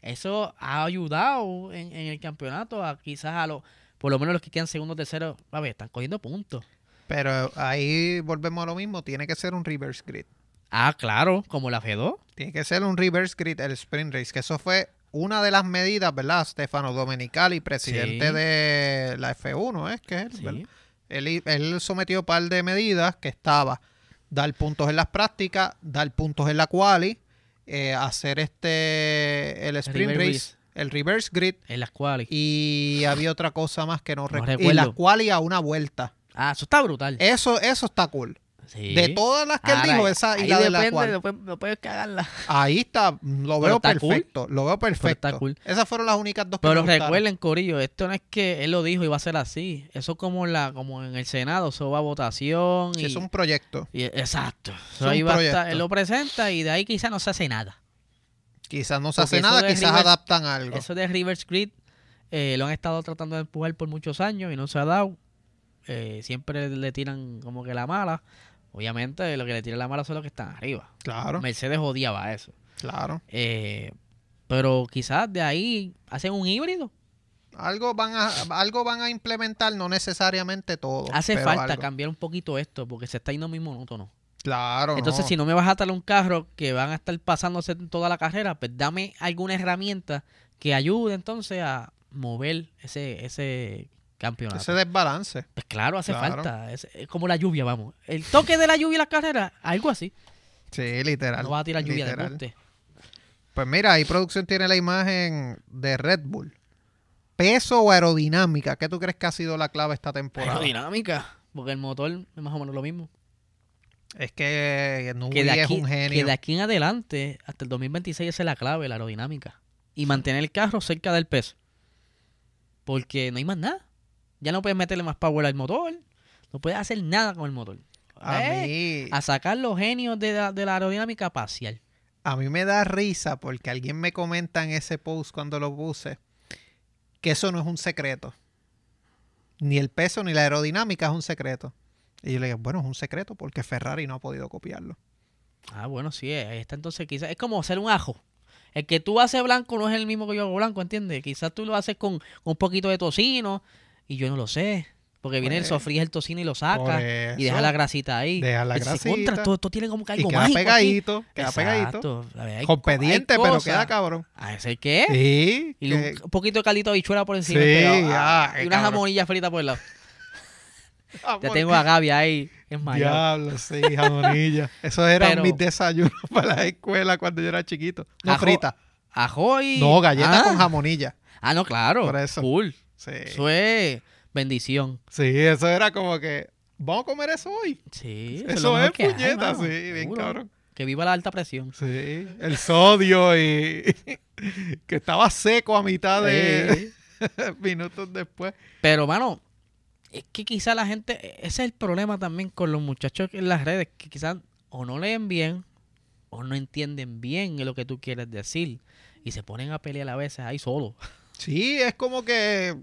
Eso ha ayudado en, el campeonato a quizás a los, por lo menos los que quedan segundos, terceros, a ver, están cogiendo puntos. Pero ahí volvemos a lo mismo, tiene que ser un reverse grid. Ah, claro, como la F2. Tiene que ser un reverse grid el sprint race, que eso fue una de las medidas, ¿verdad? Stefano Domenicali, presidente de la F1, ¿es que él, él, él, sometió un par de medidas que estaba dar puntos en las prácticas, dar puntos en la quali, eh, hacer este el sprint race, el reverse grid. En las quali. Y había otra cosa más que no, recuerdo. Y las quali a una vuelta. Ah, eso está brutal. Eso, eso está cool. De todas las que él dijo, esa y la de la cual. No puedes, cagarla. Ahí está, lo veo perfecto. Lo veo perfecto. Esas fueron las únicas dos que Pero recuerden, Corillo, esto no es que él lo dijo y va a ser así. Eso como la, como en el Senado, eso va a votación. es un proyecto. exacto. ahí va a estar, él lo presenta y de ahí quizás no se hace nada. Quizás no se hace nada, quizás adaptan algo. Eso de Rivers Creek eh, lo han estado tratando de empujar por muchos años y no se ha dado. Eh, siempre le tiran como que la mala. Obviamente, lo que le tira la mala son los que están arriba. Claro. Mercedes odiaba eso. Claro. Eh, pero quizás de ahí hacen un híbrido. Algo van a, algo van a implementar, no necesariamente todo. Hace falta cambiar un poquito esto, porque se está yendo muy monótono. Claro. Entonces, si no me vas a atar un carro que van a estar pasándose toda la carrera, pues dame alguna herramienta que ayude entonces a mover ese, ese campeonato. Ese desbalance. Pues claro, hace falta. Es, como la lluvia, vamos. El toque de la lluvia y la carrera, algo así. Sí, literal. No va a tirar lluvia de monte. Pues mira, ahí producción tiene la imagen de Red Bull. Peso o aerodinámica, ¿qué tú crees que ha sido la clave esta temporada? Aerodinámica, porque el motor es más o menos lo mismo. Es que no es un genio. Que de aquí en adelante, hasta el 2026, esa es la clave, la aerodinámica. Y mantener el carro cerca del peso. Porque no hay más nada. Ya no puedes meterle más power al motor. No puedes hacer nada con el motor. A eh, A sacar los genios de la, de la aerodinámica parcial. A mí me da risa porque alguien me comenta en ese post cuando lo puse que eso no es un secreto. Ni el peso ni la aerodinámica es un secreto. Y yo le digo, bueno, es un secreto porque Ferrari no ha podido copiarlo. Ah, bueno, sí, ahí está entonces quizás. Es como hacer un ajo. El que tú haces blanco no es el mismo que yo hago blanco, ¿entiendes? Quizás tú lo haces con un poquito de tocino y yo no lo sé. Porque viene el pues, sofrí el tocino y lo saca y deja la grasita ahí. Deja la grasita. Contra, todo, esto tiene como que algo y queda pegadito, queda pegadito. Con pendiente, pero queda cabrón. ¿A ese qué? Sí. Y un poquito de calito de bichuela por encima. Sí, ah, y una jamonilla frita por el lado. ya tengo a Gaby ahí. Es mayor. Diablo, sí, jamonilla. Eso eran mis desayunos para la escuela cuando yo era chiquito. No frita. Ajoy. No, galletas con ah. jamonilla. Ah, no, claro. Por eso. Cool. Sí. Eso es bendición. Sí, eso era como que, vamos a comer eso hoy. Sí, eso, es, puñeta, sí, bien cabrón. Que viva la alta presión. Sí, el sodio y que estaba seco a mitad de minutos después. Pero, mano, es que quizá la gente, ese es el problema también con los muchachos en las redes, que quizás o no leen bien o no entienden bien lo que tú quieres decir y se ponen a pelear a veces ahí solo. Sí, es como que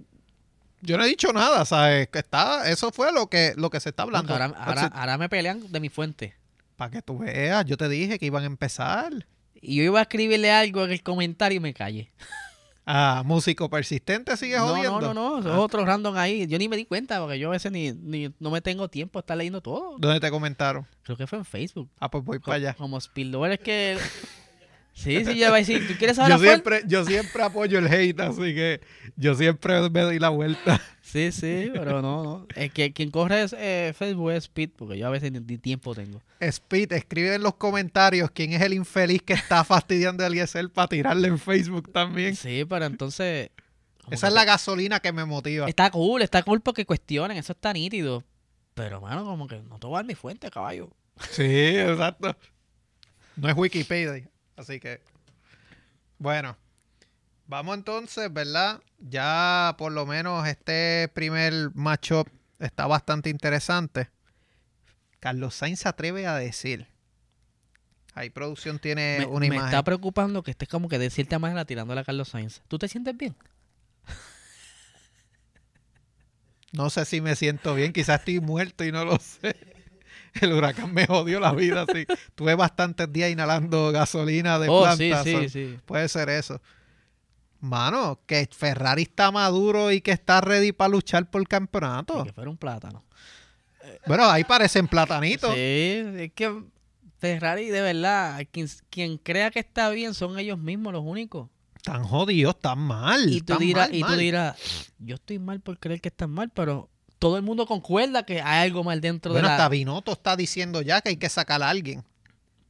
yo no he dicho nada, ¿sabes? Que está, eso fue lo que, lo que se está hablando. Ahora, me pelean de mi fuente. Para que tú veas, yo te dije que iban a empezar. Y yo iba a escribirle algo en el comentario y me callé. Ah, músico persistente sigue jodiendo. No, no, no. Ah. otro random ahí. Yo ni me di cuenta porque yo a veces ni, ni no me tengo tiempo de estar leyendo todo. ¿Dónde te comentaron? Creo que fue en Facebook. Ah, pues voy para allá. Como Spillover es que Sí, sí, ya va a decir, ¿tú quieres saber yo siempre, yo siempre apoyo el hate, así que yo siempre me doy la vuelta. Sí, sí, pero no, no. Es que quien corre es eh, Facebook es Speed, porque yo a veces ni, tiempo tengo. Speed, escribe en los comentarios quién es el infeliz que está fastidiando a Eliezer para tirarle en Facebook también. Sí, pero entonces... Esa es la gasolina que me motiva. Está cool, está cool porque cuestionen, eso está nítido. Pero, mano, como que no te voy a dar mi fuente, caballo. Sí, exacto. No es Wikipedia. Así que. Bueno, vamos entonces, ¿verdad? Ya por lo menos este primer matchup está bastante interesante. Carlos Sainz se atreve a decir. Ahí producción tiene Me, una me imagen. está preocupando que estés como que de cierta manera tirándole a Carlos Sainz. ¿Tú te sientes bien? No sé si me siento bien, quizás estoy muerto y no lo sé. El huracán me jodió la vida, sí. Tuve bastantes días inhalando gasolina de oh, planta. sí, sí, sí. Puede ser eso. Mano, que Ferrari está maduro y que está ready para luchar por el campeonato. que fuera un plátano. Bueno, ahí parecen platanitos. Sí, es que Ferrari, de verdad, quien, quien crea que está bien son ellos mismos los únicos. Están jodidos, están mal. Y tú, y dirás, yo estoy mal por creer que están mal, pero todo el mundo concuerda que hay algo mal dentro Bueno, de hasta la... Binotto está diciendo ya que hay que sacar a alguien.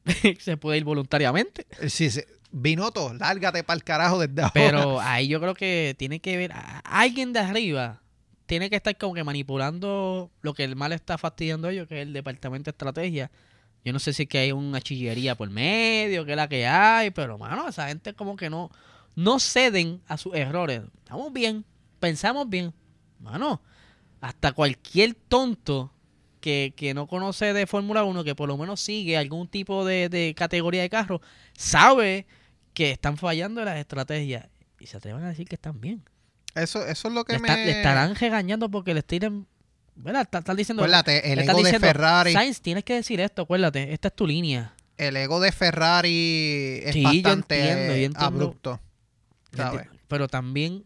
Se puede ir voluntariamente. Eh, Sí, sí. Binotto, lárgate para el carajo desde ahora. Pero ahí yo creo que tiene que ver, a- alguien de arriba tiene que estar como que manipulando lo que el mal está fastidiando a ellos, que es el departamento de estrategia. Yo no sé si es que hay una chillería por medio, que es la que hay, pero mano, esa gente como que no, no ceden a sus errores. Estamos bien, pensamos bien. Mano, hasta cualquier tonto que, que no conoce de Fórmula 1, que por lo menos sigue algún tipo de, de categoría de carro, sabe que están fallando en las estrategias y se atreven a decir que están bien. Eso, eso es lo que Le, me... le estarán regañando porque les tiren. ¿Verdad? Está- Están diciendo. Acuérdate, el ego de Ferrari... Sainz, tienes que decir esto, acuérdate. Esta es tu línea. el ego de Ferrari es Sí, yo bastante entiendo, yo entiendo. abrupto. Pero también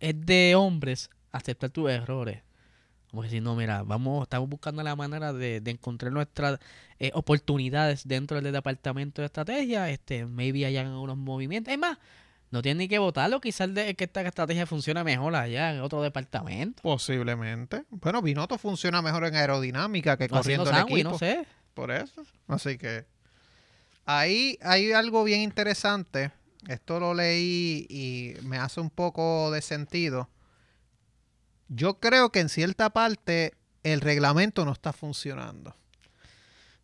es de hombres aceptar tus errores. Como que decir, no, mira, vamos, estamos buscando la manera de, de encontrar nuestras eh, oportunidades dentro del departamento de estrategia. Este, maybe hayan unos movimientos. Es más, no tienen ni que votarlo. Quizás de, que esta estrategia funcione mejor allá en otro departamento. Posiblemente. Bueno, Binotto funciona mejor en aerodinámica que corriendo sándwich, equipo. no sé. Por eso. Así que ahí hay algo bien interesante. Esto lo leí y me hace un poco de sentido. Yo creo que en cierta parte el reglamento no está funcionando.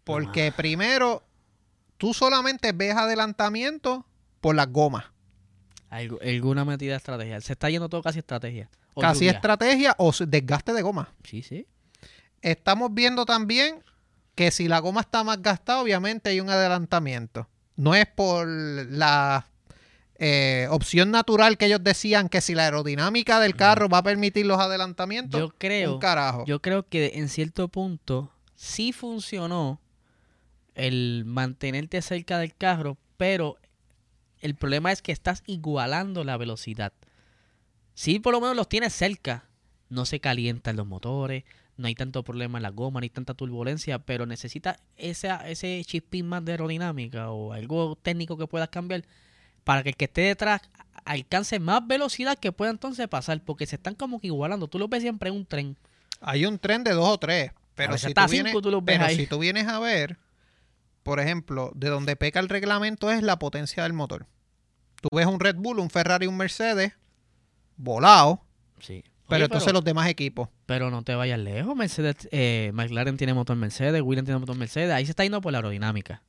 Porque primero, tú solamente ves adelantamiento por las gomas. Alguna metida de estrategia. Se está yendo todo casi estrategia. O Casi lluvia. estrategia o desgaste de goma. Sí, sí. Estamos viendo también que si la goma está más gastada, obviamente hay un adelantamiento. No es por la eh, opción natural que ellos decían que si la aerodinámica del carro va a permitir los adelantamientos. Yo creo, un carajo. yo creo que en cierto punto sí funcionó el mantenerte cerca del carro, pero el problema es que estás igualando la velocidad. Sí, por lo menos los tienes cerca. No se calientan los motores, no hay tanto problema en la goma, no hay tanta turbulencia, pero necesita esa, ese chispín más de aerodinámica o algo técnico que puedas cambiar para que el que esté detrás alcance más velocidad que pueda entonces pasar, porque se están como que igualando. Tú lo ves siempre en un tren. Hay un tren de dos o tres. Pero, si tú, vienes, tú pero si tú vienes a ver, por ejemplo, de donde peca el reglamento es la potencia del motor. Tú ves un Red Bull, un Ferrari, un Mercedes, volado, Sí. pero Oye, entonces los demás equipos. pero no te vayas lejos. Mercedes, eh, McLaren tiene motor Mercedes, Williams tiene motor Mercedes. Ahí se está yendo por la aerodinámica.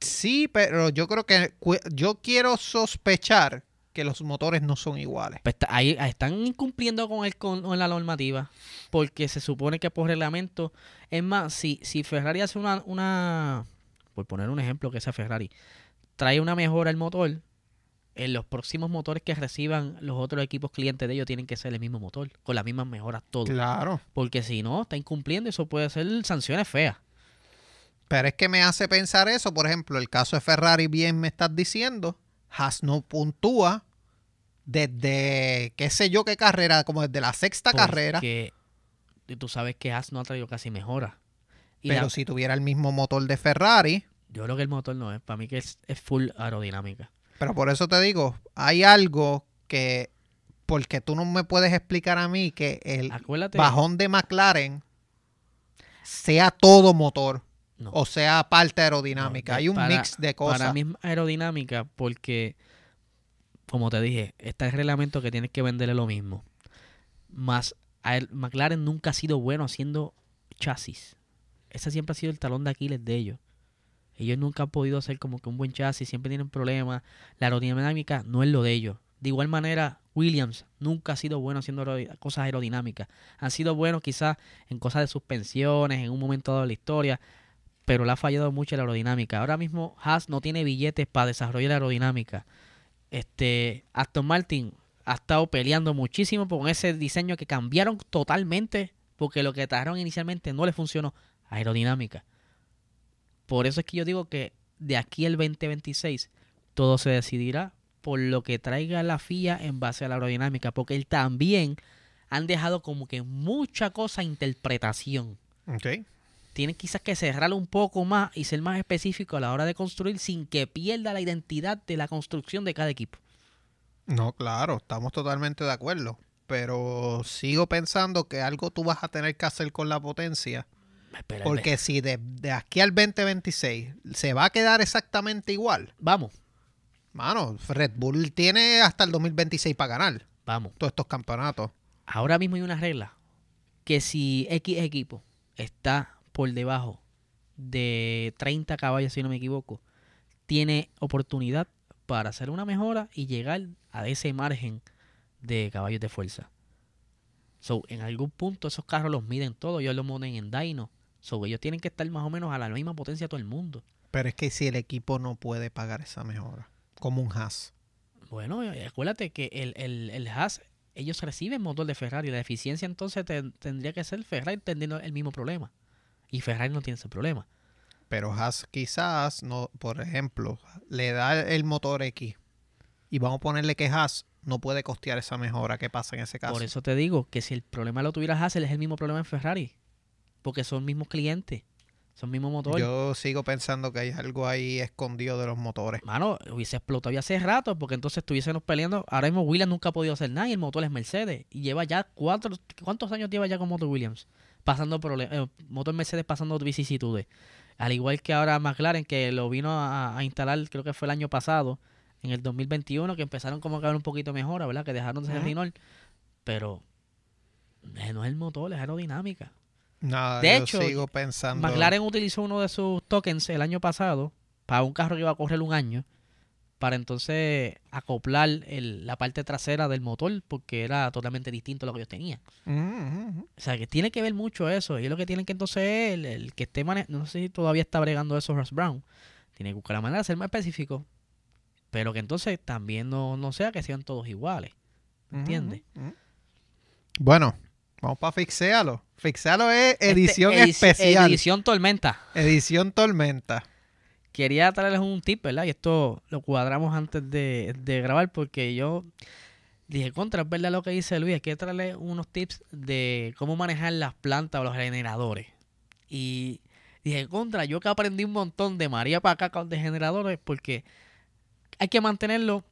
Sí, pero yo creo que yo quiero sospechar que los motores no son iguales. Pues ahí están incumpliendo con, el, con, con la normativa. Porque se supone que por reglamento. Es más, si, si Ferrari hace una, una. Por poner un ejemplo que sea Ferrari. Trae una mejora al motor. En los próximos motores que reciban los otros equipos clientes de ellos tienen que ser el mismo motor. Con las mismas mejoras todo. Claro. Porque si no, está incumpliendo. Eso puede ser sanciones feas. Pero es que me hace pensar eso. Por ejemplo, el caso de Ferrari, bien me estás diciendo, Haas no puntúa desde qué sé yo qué carrera, como desde la sexta carrera. Porque tú sabes que Haas no ha traído casi mejora. Y Pero la- si tuviera el mismo motor de Ferrari, yo creo que el motor no es. Para mí que es, es full aerodinámica. pero por eso te digo, hay algo que, porque tú no me puedes explicar a mí que el Acuérdate. bajón de McLaren sea todo motor No. o sea parte aerodinámica. No, hay un para- mix de cosas. Para mí es aerodinámica porque, como te dije, está el reglamento que tienes que venderle lo mismo. Más, a él- McLaren nunca ha sido bueno haciendo chasis. Ese siempre ha sido el talón de Aquiles de ellos. Ellos nunca han podido hacer como que un buen chasis, siempre tienen problemas. La aerodinámica no es lo de ellos. De igual manera, Williams nunca ha sido bueno haciendo cosas aerodinámicas. Han sido buenos quizás en cosas de suspensiones, en un momento dado de la historia, pero le ha fallado mucho la aerodinámica. Ahora mismo Haas no tiene billetes para desarrollar la aerodinámica. Este, Aston Martin ha estado peleando muchísimo con ese diseño que cambiaron totalmente porque lo que trajeron inicialmente no le funcionó. Aerodinámica. Por eso es que yo digo que de aquí al 2026 todo se decidirá por lo que traiga la FIA en base a la aerodinámica, porque él también han dejado como que mucha cosa interpretación. Ok. Tienen quizás que cerrarlo un poco más y ser más específico a la hora de construir sin que pierda la identidad de la construcción de cada equipo. No, claro, estamos totalmente de acuerdo. Pero sigo pensando que algo tú vas a tener que hacer con la potencia. Porque si de, de aquí al 2026 se va a quedar exactamente igual, Vamos, mano, Red Bull tiene hasta el 2026 para ganar vamos. todos estos campeonatos. Ahora mismo hay una regla que si X equipo está por debajo de 30 caballos, si no me equivoco, tiene oportunidad para hacer una mejora y llegar a ese margen de caballos de fuerza. So, en algún punto esos carros los miden todos, ellos los miden en dyno. So, ellos tienen que estar más o menos a la misma potencia de todo el mundo. Pero es que si el equipo no puede pagar esa mejora, como un Haas. Bueno, acuérdate que el, el, el Haas, ellos reciben motor de Ferrari. La eficiencia entonces te- tendría que ser Ferrari teniendo el mismo problema. Y Ferrari no tiene ese problema. Pero Haas quizás, no, por ejemplo, le da el motor X y vamos a ponerle que Haas no puede costear esa mejora. ¿Qué pasa en ese caso? Por eso te digo que si el problema lo tuviera Haas, es el mismo problema en Ferrari. Porque son mismos clientes. Son mismos motores. Yo sigo pensando que hay algo ahí escondido de los motores. Mano, hubiese explotado ya hace rato, porque entonces estuviésemos peleando. Ahora mismo Williams nunca ha podido hacer nada y el motor es Mercedes. Y lleva ya cuatro. ¿Cuántos años lleva ya con motor Williams? Pasando problemas. motor Mercedes pasando vicisitudes. Al igual que ahora McLaren, que lo vino a, a instalar, creo que fue el año pasado, en el 2021, que empezaron como a caer un poquito mejor, ¿verdad? Que dejaron de ser. Renault. Pero eh, no es el motor, es aerodinámica. Nada, De yo hecho, sigo pensando. McLaren utilizó uno de sus tokens el año pasado para un carro que iba a correr un año para entonces acoplar el- la parte trasera del motor porque era totalmente distinto a lo que ellos tenían. Ujú. O sea, que tiene que ver mucho eso. Y lo que tienen que entonces es el, el que esté manejando, no sé si todavía está bregando eso Ross Brown. Tiene que buscar la manera de ser más específico, pero que entonces también no, no sea que sean todos iguales. ¿Me entiendes? Bueno, vamos para fixealo. Fixealo es Este, edición edici- especial. Edición Tormenta. Edición Tormenta. Quería traerles un tip, ¿verdad? Y esto lo cuadramos antes de, grabar porque yo dije, contra, es verdad lo que dice Luis, hay que traerle unos tips de cómo manejar las plantas o los generadores. Y dije, contra, yo que aprendí un montón de María para acá con de generadores porque hay que mantenerlo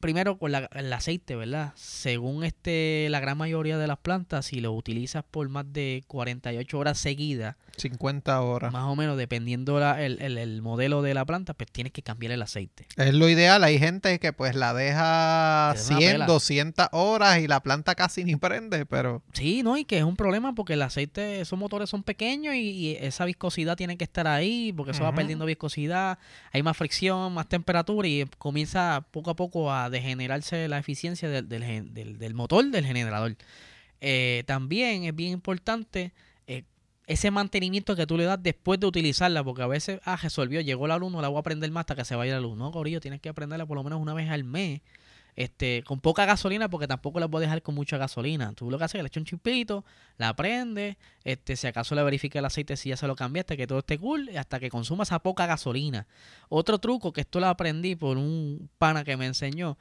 primero con la- el aceite, ¿verdad? Según este la gran mayoría de las plantas, si lo utilizas por más de 48 horas seguidas, 50 horas. más o menos dependiendo la- el, el- el modelo de la planta, pues tienes que cambiar el aceite. Es lo ideal. Hay gente que pues la deja Te da una 100, pela. 200 horas y la planta casi ni prende, pero Sí, no, y que es un problema porque el aceite, esos motores son pequeños y, y esa viscosidad tiene que estar ahí porque eso va perdiendo viscosidad, hay más fricción, más temperatura y comienza poco a poco a degenerarse la eficiencia del, del del- del motor del generador. Eh, también es bien importante eh, ese mantenimiento que tú le das después de utilizarla, porque a veces, ah, resolvió, llegó la luz, no la voy a prender más hasta que se vaya la luz. No, tienes que prenderla por lo menos una vez al mes. Este, con poca gasolina, porque tampoco la puedes dejar con mucha gasolina. Tú lo que haces es que le echas un chispito, la prendes, este, si acaso le verifica el aceite si ya se lo cambiaste, que todo esté cool, hasta que consuma esa poca gasolina. Otro truco que esto lo aprendí por un pana que me enseñó,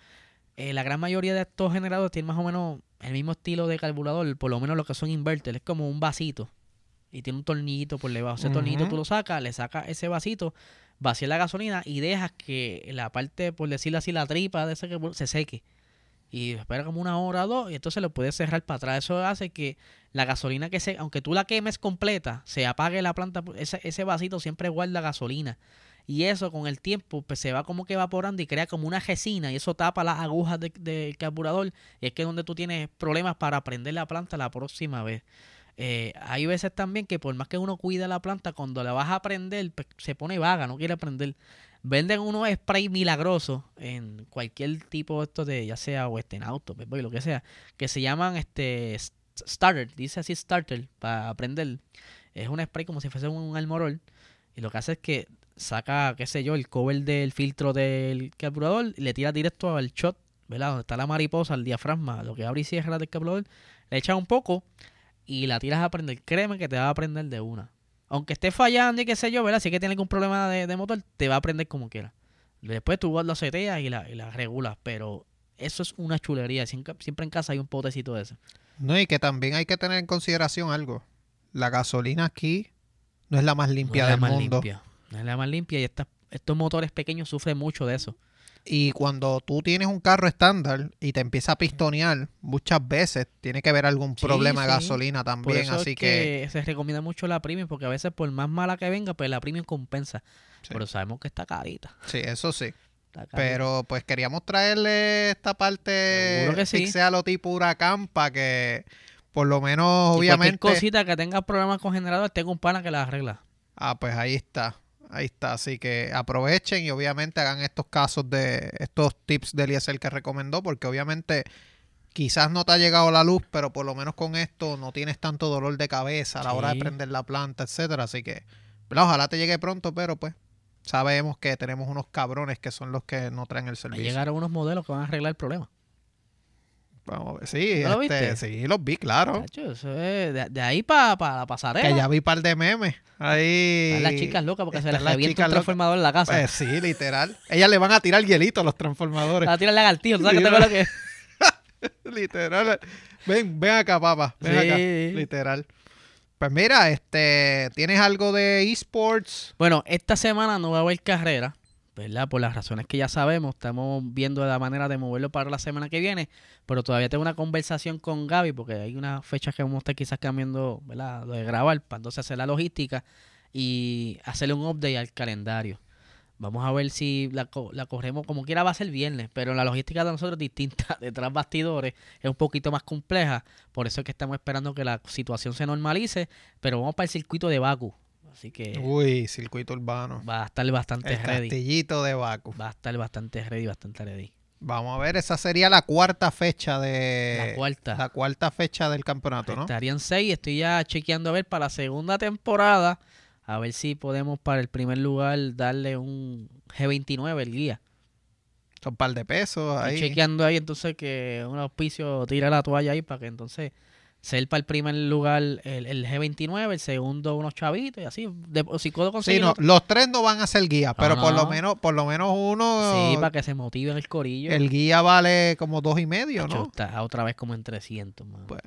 eh, la gran mayoría de estos generadores tienen más o menos el mismo estilo de carburador, por lo menos lo que son inverter, es como un vasito y tiene un tornillito por debajo. Ese tornillito Ujú. tú lo sacas, le sacas ese vasito, vacías la gasolina y dejas que la parte, por decirlo así, la tripa de ese que se seque. Y espera como una hora o dos y entonces lo puedes cerrar para atrás. Eso hace que la gasolina que se, aunque tú la quemes completa, se apague la planta, ese, ese vasito siempre guarda gasolina. Y eso con el tiempo pues, se va como que evaporando y crea como una resina y eso tapa las agujas de- del carburador y es que es donde tú tienes problemas para prender la planta la próxima vez. Eh, hay veces también que por más que uno cuida la planta, cuando la vas a prender, pues, se pone vaga, no quiere prender. Venden unos spray milagrosos en cualquier tipo de de, ya sea Western Auto, Pep Boy, lo que sea, que se llaman este starter, dice así starter, para prender. Es un spray como si fuese un almorol. Y lo que hace es que saca, qué sé yo, el cover del filtro del carburador y le tira directo al shot, ¿verdad? Donde está la mariposa, el diafragma, lo que abre y cierra del carburador. Le echa un poco y la tiras a prender. Créeme que te va a prender de una. Aunque esté fallando y qué sé yo, ¿verdad? Si es que tiene algún problema de, de motor, te va a prender como quiera. Después tú lo seteas y la, y la regulas, pero eso es una chulería. Siempre, siempre en casa hay un potecito de ese. No, y que también hay que tener en consideración algo. La gasolina aquí no es la más limpia no es la del más mundo. limpia. No es la más limpia y estas- estos motores pequeños sufren mucho de eso. Y cuando tú tienes un carro estándar y te empieza a pistonear, muchas veces tiene que haber algún Sí, problema de gasolina Por también. eso Así es que, que, se recomienda mucho la premium, porque a veces por más mala que venga, pues la premium compensa. Sí. Pero sabemos que está carita. sí, eso sí. Pero pues queríamos traerle esta parte que sí. pixealo tipo huracán para que por lo menos Y cualquier obviamente... cosita que tenga problemas con generador, tengo un pana que la arregla. Ah, pues ahí está. Ahí está. Así que aprovechen y obviamente hagan estos casos de estos tips de Eliezer que recomendó, porque obviamente quizás no te ha llegado la luz, pero por lo menos con esto no tienes tanto dolor de cabeza a la hora de prender la planta, etcétera. Así que ojalá te llegue pronto, pero pues sabemos que tenemos unos cabrones que son los que no traen el servicio. llegaron unos modelos que van a arreglar el problema. Vamos a ver. Sí, ¿No lo este, sí, los vi, claro. Chacho, eso es de, de ahí para la pasarela. Que ya vi par de memes. Ahí. Están las chicas locas porque se les las revienta un transformador en la casa. Pues sí, literal. Ellas le van a tirar hielito a los transformadores. La a tirar lagartijo, ¿tú ¿sabes qué te acuerdas que? Literal. Ven, ven acá, papá. Ven Sí. acá. Literal. Pues mira, este, ¿tienes algo de esports? Bueno, esta semana no va a haber carrera, ¿verdad? Por las razones que ya sabemos, estamos viendo la manera de moverlo para la semana que viene, pero todavía tengo una conversación con Gaby porque hay unas fechas que vamos a estar quizás cambiando, ¿verdad? Lo de grabar, para entonces hacer la logística y hacerle un update al calendario. Vamos a ver si la, la corremos como quiera va a ser viernes, pero la logística de nosotros es distinta. Detrás bastidores es un poquito más compleja, por eso es que estamos esperando que la situación se normalice, pero vamos para el circuito de Baku. Así que Uy, circuito urbano. va a estar bastante El ready. castillito de Baku. Va a estar bastante ready, bastante ready. Vamos a ver, esa sería la cuarta fecha de... La cuarta. La cuarta fecha del campeonato, ¿no? Estarían seis. Estoy ya chequeando a ver para la segunda temporada. A ver si podemos para el primer lugar darle un G29 el guía. Son un par de pesos Estoy ahí. chequeando ahí entonces que un auspicio tira la toalla ahí para que entonces ser para el primer lugar el, el G29, el segundo unos chavitos y así. De, si puedo Sí, conseguir. no, los tres no van a ser guías, pero No, por lo no. menos, por lo menos uno, sí, para que se motiven el corillo. el guía vale como dos y medio, ¿no? Está otra vez como en 300, mano. Pues,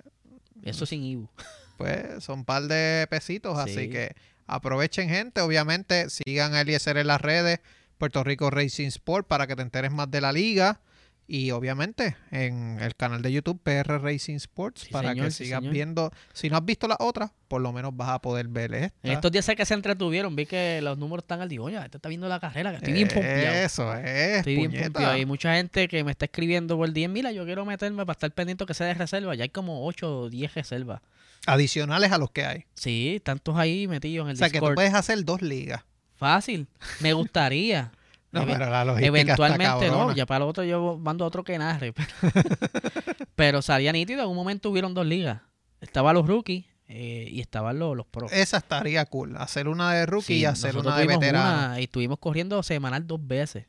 Eso sin Ibu. Pues son un par de pesitos, así Sí. que aprovechen gente, obviamente sigan a Eliezer en las redes, Puerto Rico Racing Sport para que te enteres más de la liga y obviamente en el canal de YouTube PR Racing Sports Sí, para señor, que sí, sigas señor. viendo, si no has visto las otras, por lo menos vas a poder ver esta. En estos días sé que se entretuvieron, vi que los números están al digo, este está viendo la carrera, que estoy bien pompeado. Eso es, Estoy bien pompeado. Hay mucha gente que me está escribiendo por 10, mira, yo quiero meterme para estar pendiente que sea de reserva. Ya hay como 8 o 10 reservas. Adicionales a los que hay. Sí, tantos ahí metidos en el O sea que tú Discord. puedes hacer dos ligas. Fácil. Me gustaría. No, pero la logística está Eventualmente no, ya para el otro yo mando otro que narre. Pero salía nítido, en un momento hubieron dos ligas. Estaban los rookies eh, y estaban los, los pros. Esa estaría cool. Hacer una de rookie Sí, y hacer una de veterano. una y estuvimos corriendo semanal dos veces.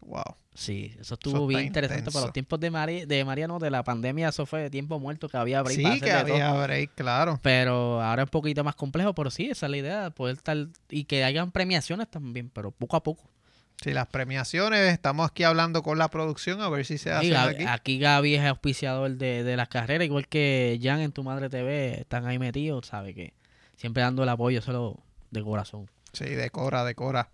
Wow. Sí, eso Eso estuvo bien interesante. intenso. Para los tiempos de, Mari, de Mariano, de la pandemia, eso fue de tiempo muerto que había break Sí, que todo. había break, claro. Pero ahora es un poquito más complejo, pero sí, esa es la idea, poder estar y que hayan premiaciones también, pero poco a poco. Sí, las premiaciones, estamos aquí hablando con la producción a ver si se Gaby- aquí. aquí Gaby es auspiciador de, de las carreras, igual que Jan en Tu Madre TV, están ahí metidos, sabe que siempre dando el apoyo solo de corazón. Sí, decora, decora.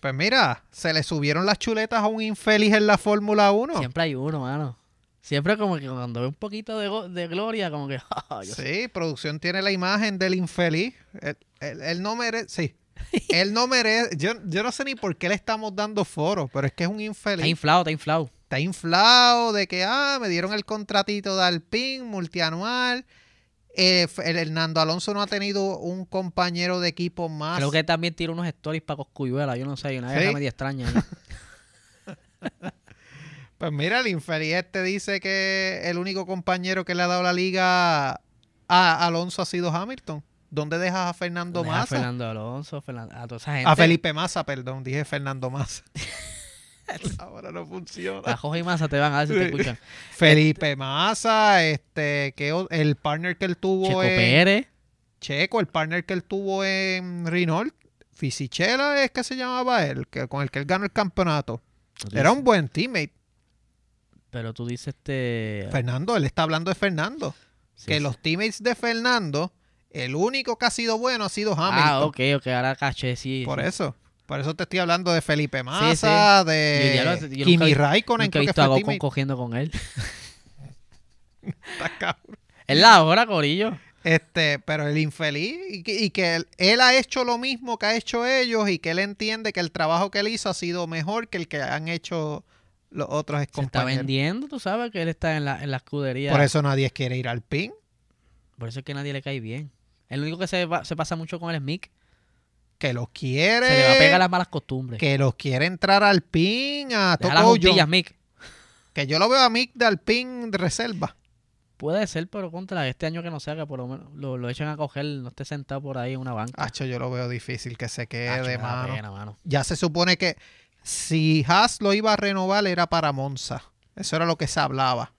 Pues mira, se le subieron las chuletas a un infeliz en la Fórmula 1. Siempre hay uno, mano. Siempre como que cuando ve un poquito de, de gloria, como que... "Ah, yo sé". Sí, producción tiene la imagen del infeliz. Él, él- él no merece, sí. él no merece, yo, yo no sé ni por qué le estamos dando foro, pero es que es un infeliz. Está inflado, está inflado. está inflado de que, ah, me dieron el contratito de Alpine multianual. eh, el Hernando Alonso no ha tenido un compañero de equipo más. Creo que también tira unos stories para Coscuyuela, yo no sé, hay una ¿Sí? media extraña. ¿no? Pues mira, el infeliz este dice que el único compañero que le ha dado la liga a Alonso ha sido Hamilton. ¿Dónde dejas a Fernando Deja a Massa? Fernando Alonso, Fernan- a toda esa gente. A Felipe Massa, perdón, dije Fernando Massa. Ahora no funciona. A Jorge y Massa te van a ver si te escuchan. Felipe Massa, este, que el partner que él tuvo Checo en Pérez. Checo, el partner que él tuvo en Renault, Fisichella es que se llamaba él, que con el que él ganó el campeonato. Era un buen teammate. Pero tú dices este... Fernando, él está hablando de Fernando. sí, que sí. los teammates de Fernando, el único que ha sido bueno ha sido Hamilton. Ah, ok, ok, ahora caché, sí. Por sí. eso. Por eso te estoy hablando de Felipe sí. Massa, Yo de ya lo- yo nunca Kimi vi- Raikkonen, Nunca he visto a cogiendo con él. Está cabrón. es la hora, Corillo. Este, pero el infeliz, y que, y que él, él ha hecho lo mismo que ha hecho ellos y que él entiende que el trabajo que él hizo ha sido mejor que el que han hecho los otros Se está compañeros. vendiendo, tú sabes que él está en la, en la escudería. Por eso nadie quiere ir al PIN. Por eso es que nadie le cae bien. El único que se, va- se pasa mucho con el Mick. Que los quiere. Se le va a pegar las malas costumbres. Que los quiere entrar al PIN, a juntillas, Mick. Que yo lo veo a Mick de Alpine de reserva. Puede ser, pero contra este año que no se haga, por lo menos lo, lo echan a coger, no esté sentado por ahí en una banca. Hacho, yo lo veo difícil que se quede, Acho, me da mano. pena, mano. Ya se supone que si Haas lo iba a renovar era para Monza. Eso era lo que se hablaba.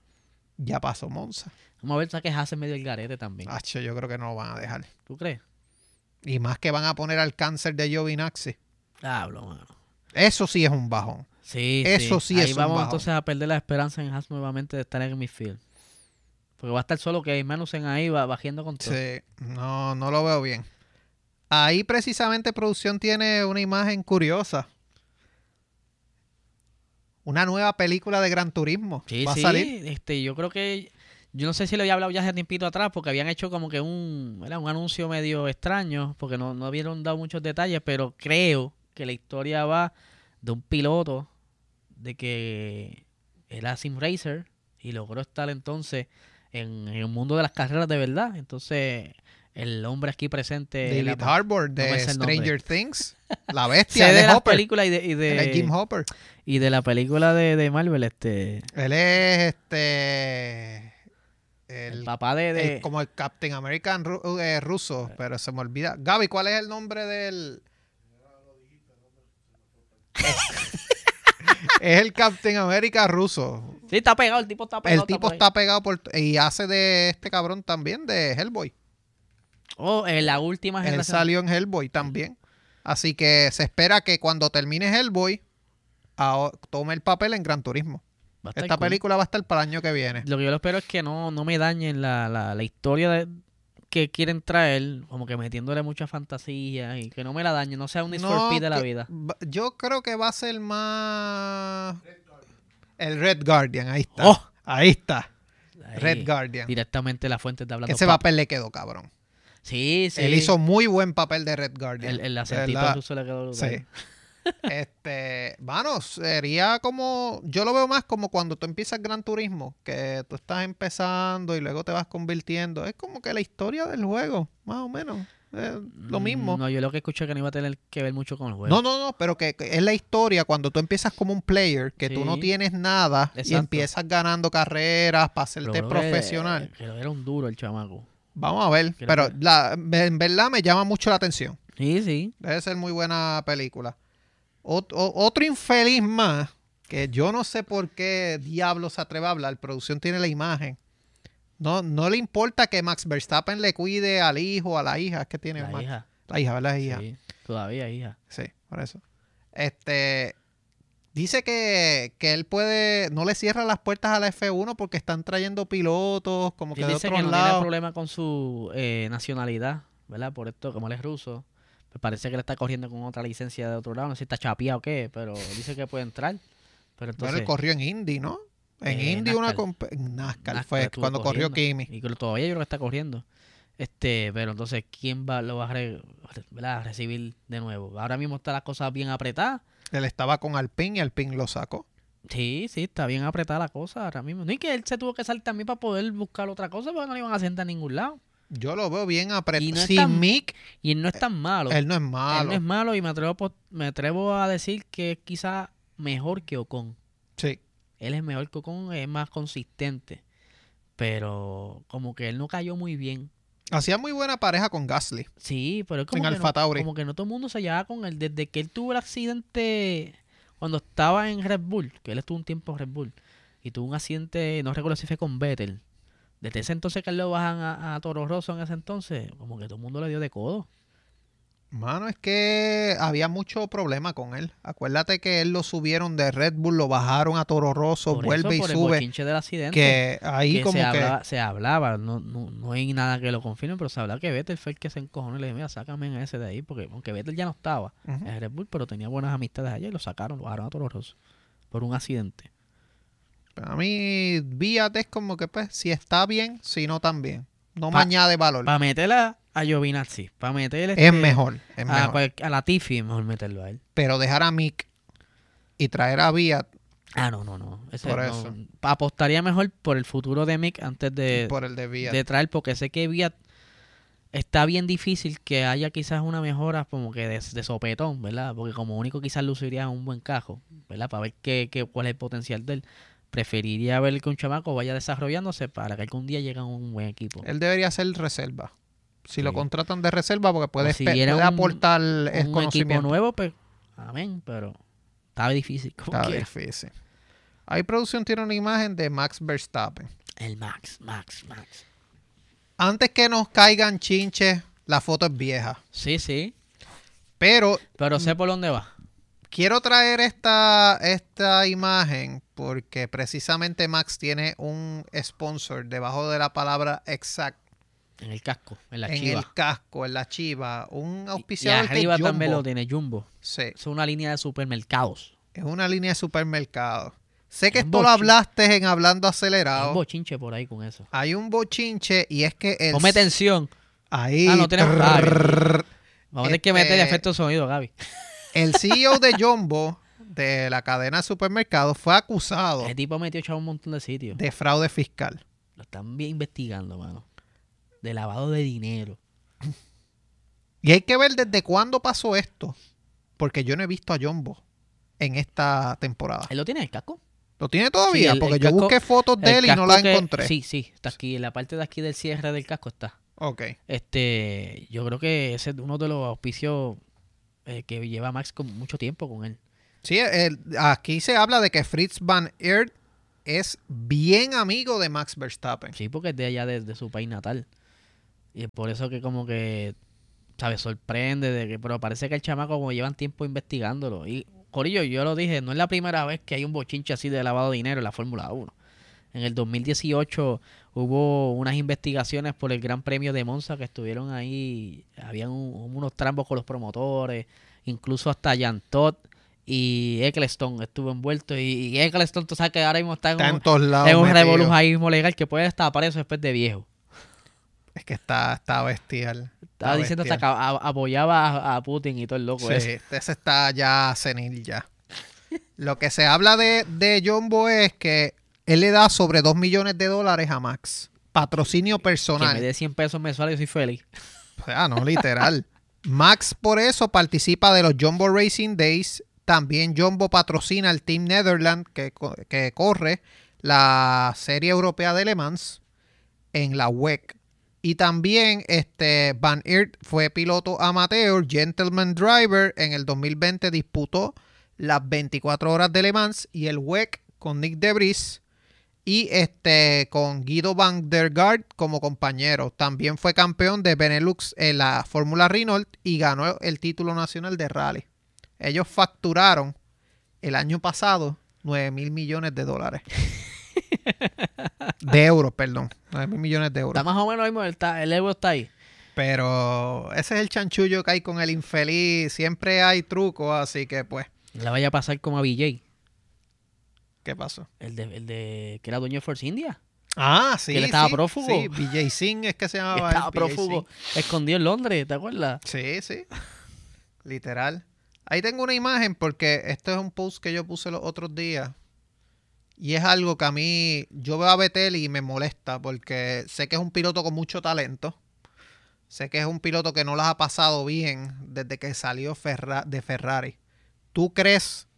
Ya pasó Monza. Vamos a ver, saques hace medio el garete también. Hacho, yo creo que no lo van a dejar. ¿Tú crees? Y más que van a poner al cáncer de Giovinazzi. Hablo, mano. Eso sí es un bajón. Sí, Eso sí Ahí es un vamos bajón. entonces a perder la esperanza en Haas nuevamente de estar en midfield. Porque va a estar solo que Magnussen ahí va bajando con todo. Sí, no, no lo veo bien. Ahí precisamente producción tiene una imagen curiosa. Una nueva película de Gran Turismo. Sí, Va sí, a salir. este, yo creo que yo no sé si lo había hablado ya hace tiempito atrás porque habían hecho como que un, era un anuncio medio extraño porque no, no habían dado muchos detalles, pero creo que la historia va de un piloto de que era sim racer y logró estar entonces en, en el mundo de las carreras de verdad. Entonces, el hombre aquí presente David Harbour de no. Stranger Things. La bestia de de las Hopper. películas y de, y Él es de, Jim Hopper. y de la película de, de Marvel, este Él es este. El, El, papá de, de- el- como el Captain American ru- eh, ruso, pero se me olvida. Gaby, ¿cuál es el nombre del.? es el Captain America ruso. Sí, está pegado, el tipo está pegado. El tipo está pegado por. Y hace de este cabrón también, de Hellboy. Oh, en la última Él generación. salió en Hellboy también. Así que se espera que cuando termine Hellboy, a- tome el papel en Gran Turismo. Va a estar Esta cool. película va a estar para el año que viene. Lo que yo lo espero es que no, no me dañen la, la, la historia de- que quieren traer, como que metiéndole mucha fantasía y que no me la dañen, no sea un No, de la vida. Yo creo que va a ser más. El Red Guardian, ahí está. ¡Oh! Ahí está. Ahí, Red Guardian. Directamente la fuente está hablando. Ese pap- papel le quedó cabrón. Sí, sí. Él hizo muy buen papel de Red Guardian. el, el acentito ruso le quedó. Sí. este, mano, sería como, yo lo veo más como cuando tú empiezas Gran Turismo, que tú estás empezando y luego te vas convirtiendo. Es como que la historia del juego, más o menos. Es lo Mm, mismo. No, yo lo que escuché que no iba a tener que ver mucho con el juego. No, no, no, pero que, que es la historia cuando tú empiezas como un player, que tú no tienes nada y empiezas ganando carreras para Pero hacerte profesional. que era un duro el chamaco. Vamos a ver, Creo pero que- la, en verdad me llama mucho la atención. Sí, sí. Debe ser muy buena película. Ot- otro infeliz más, que yo no sé por qué diablo se atreve a hablar, producción tiene la imagen. No, no le importa que Max Verstappen le cuide al hijo, a la hija, es que tiene La Max- hija. La hija, ¿verdad? Hija. Sí, todavía hija. Sí, por eso. Este dice que, que él puede, no le cierra las puertas a la F1 porque están trayendo pilotos como que de otros que no tiene lados. problema con su eh, nacionalidad, ¿verdad? Por esto, como él es ruso, me parece que le está corriendo con otra licencia de otro lado. No sé si está chapeado o qué, pero dice que puede entrar. Pero entonces, él corrió en Indy, ¿no? En Eh, Indy una en NASCAR, NASCAR fue cuando corrió. Kimi. Y todavía yo creo que está corriendo. Este, pero entonces, ¿quién va, lo va a, re- ¿verdad? a recibir de nuevo? Ahora mismo están las cosas bien apretadas. Él estaba con Alpine y Alpine lo sacó. Sí, sí, está bien apretada la cosa ahora mismo. No, y que él se tuvo que salir también para poder buscar otra cosa porque no le iban a sentar a ningún lado. Yo lo veo bien apretado. Sin tan- Mick, Y él no es tan malo. él no es Él malo. no es malo y me atrevo, me atrevo a decir que es quizá mejor que Ocon. Sí. Él es mejor que Ocon, es más consistente. Pero como que él no cayó muy bien. Hacía muy buena pareja con Gasly. Sí, pero es como, En que, no, como que no todo el mundo se llevaba con él. Desde que él tuvo el accidente cuando estaba en Red Bull, que él estuvo un tiempo en Red Bull, y tuvo un accidente, no recuerdo si fue con Vettel. Desde ese entonces que lo bajan a, a Toro Rosso en ese entonces, como que todo el mundo le dio de codo. Mano, es que había mucho problema con él. Acuérdate que él lo subieron de Red Bull, lo bajaron a Toro Rosso, Por vuelve eso, y por el sube. bochinche del accidente. Que ahí que como se, que... hablaba, se hablaba, no, no, no hay nada que lo confirme, pero se hablaba que Vettel fue el que se encojonó y le dijo, mira, sácame a ese de ahí, porque aunque Vettel ya no estaba en Red Bull, pero tenía buenas amistades allá y lo sacaron, lo bajaron a Toro Rosso por un accidente. A mí, Viat es como que, pues, si está bien, si no también. No Pa- me añade valor. Para meterla a Giovinazzi, para meter es este, mejor, es a, mejor. cual- a la Tiffy, mejor meterlo a él. Pero dejar a Mick y traer a Viat Ah, no, no, no. Ese Por no- eso. apostaría mejor por el futuro de Mick antes de, por el de Viat. de traer, porque sé que Viat está bien difícil que haya quizás una mejora como que de, de sopetón, ¿verdad? Porque como único quizás luciría un buen cajo, ¿verdad? Para ver qué, qué, cuál es el potencial de él. Preferiría ver que un chamaco vaya desarrollándose para que algún día llegue a un buen equipo. Él debería ser reserva. Si lo contratan de reserva, porque puede, si puede un- aportar un equipo nuevo, pues, amén, pero está difícil. quiera. difícil. Ahí producción tiene una imagen de Max Verstappen. El Max, Max, Max. Antes que nos caigan chinches, la foto es vieja. Sí, sí, Pero pero sé por dónde va. Quiero traer esta, esta imagen porque precisamente Max tiene un sponsor debajo de la palabra exact En el casco, en la en chiva. el casco, en la chiva. Un Y- y auspiciador que arriba también Jumbo. lo tiene Jumbo. Sí, Es una línea de supermercados. es una línea de supermercado. Sé que esto lo hablaste en Hablando Hay un Acelerado. bochinche por ahí con eso. Hay un bochinche y es que el... Ponme tensión. Ahí... Ah, no tenemos- Vamos a tener que meter Este- efecto de sonido, Gaby. El CEO de Jumbo, de la cadena de supermercados, fue acusado Ese tipo metió echado un montón de sitios. de fraude fiscal. Lo están bien investigando, mano. De lavado de dinero. Y hay que ver desde cuándo pasó esto. Porque yo no he visto a Jumbo en esta temporada. ¿Él lo tiene en el casco? ¿Lo tiene todavía? Sí, el- porque el yo casco- busqué fotos de El él y no las encontré. Sí, sí, está aquí. En la parte de aquí del cierre del casco está. Ok. Este, yo creo que ese es uno de los auspicios eh, que lleva Max con mucho tiempo con él. Sí, el- aquí se habla de que Fritz Van Eert es bien amigo de Max Verstappen. Sí, porque es de allá de, de su país natal. Y es por eso que como que, ¿sabes? Sorprende de que, pero parece que el chamaco como llevan tiempo investigándolo. Y, Corillo, yo lo dije, no es la primera vez que hay un bochinche así de lavado de dinero en la Fórmula 1. En el 2018 hubo unas investigaciones por el Gran Premio de Monza que estuvieron ahí, habían un- unos trambos con los promotores, incluso hasta Jan Todd y Eccleston estuvo envuelto. Y, y Eccleston, tú sabes que ahora mismo está en en un, lados. un mismo legal que puede estar preso después de viejo. Es que está, está bestial. Estaba Está diciendo hasta que a- apoyaba a, a Putin y todo el loco Sí, ese. ese está ya senil ya. Lo que se habla de, de Jumbo es que él le da sobre 2 millones de dólares a Max. Patrocinio Que personal. me dé 100 pesos mensuales y soy feliz. O sea, no, literal. Max por eso participa de los Jumbo Racing Days. También Jumbo patrocina el Team Netherlands que, que corre la Serie Europea de Le Mans en la WEC. Y también este, Van Eert fue piloto amateur, gentleman driver. En el 2020 disputó las 24 horas de Le Mans y el WEC con Nick Debris y este con Guido van der Gaard como compañero. También fue campeón de Benelux en la Fórmula Renault y ganó el título nacional de rally. Ellos facturaron el año pasado 9 mil millones de dólares. de euros, perdón. 9 mil millones de euros. Está más o menos ahí, mismo, está, el euro está ahí. Pero ese es el chanchullo que hay con el infeliz. Siempre hay trucos, así que pues, Le vaya a pasar como a BJ, ¿qué pasó? el de, el de que era dueño de Force India. Ah, sí. Que él estaba sí, prófugo. Sí, BJ Singh es que se llamaba. estaba prófugo, escondido en Londres, ¿te acuerdas? Sí, sí. Literal. Ahí tengo una imagen porque esto es un post que yo puse los otros días. Y es algo que a mí, yo veo a Betel y me molesta porque sé que es un piloto con mucho talento. Sé que es un piloto que no las ha pasado bien desde que salió Ferra- de Ferrari. ¿Tú crees,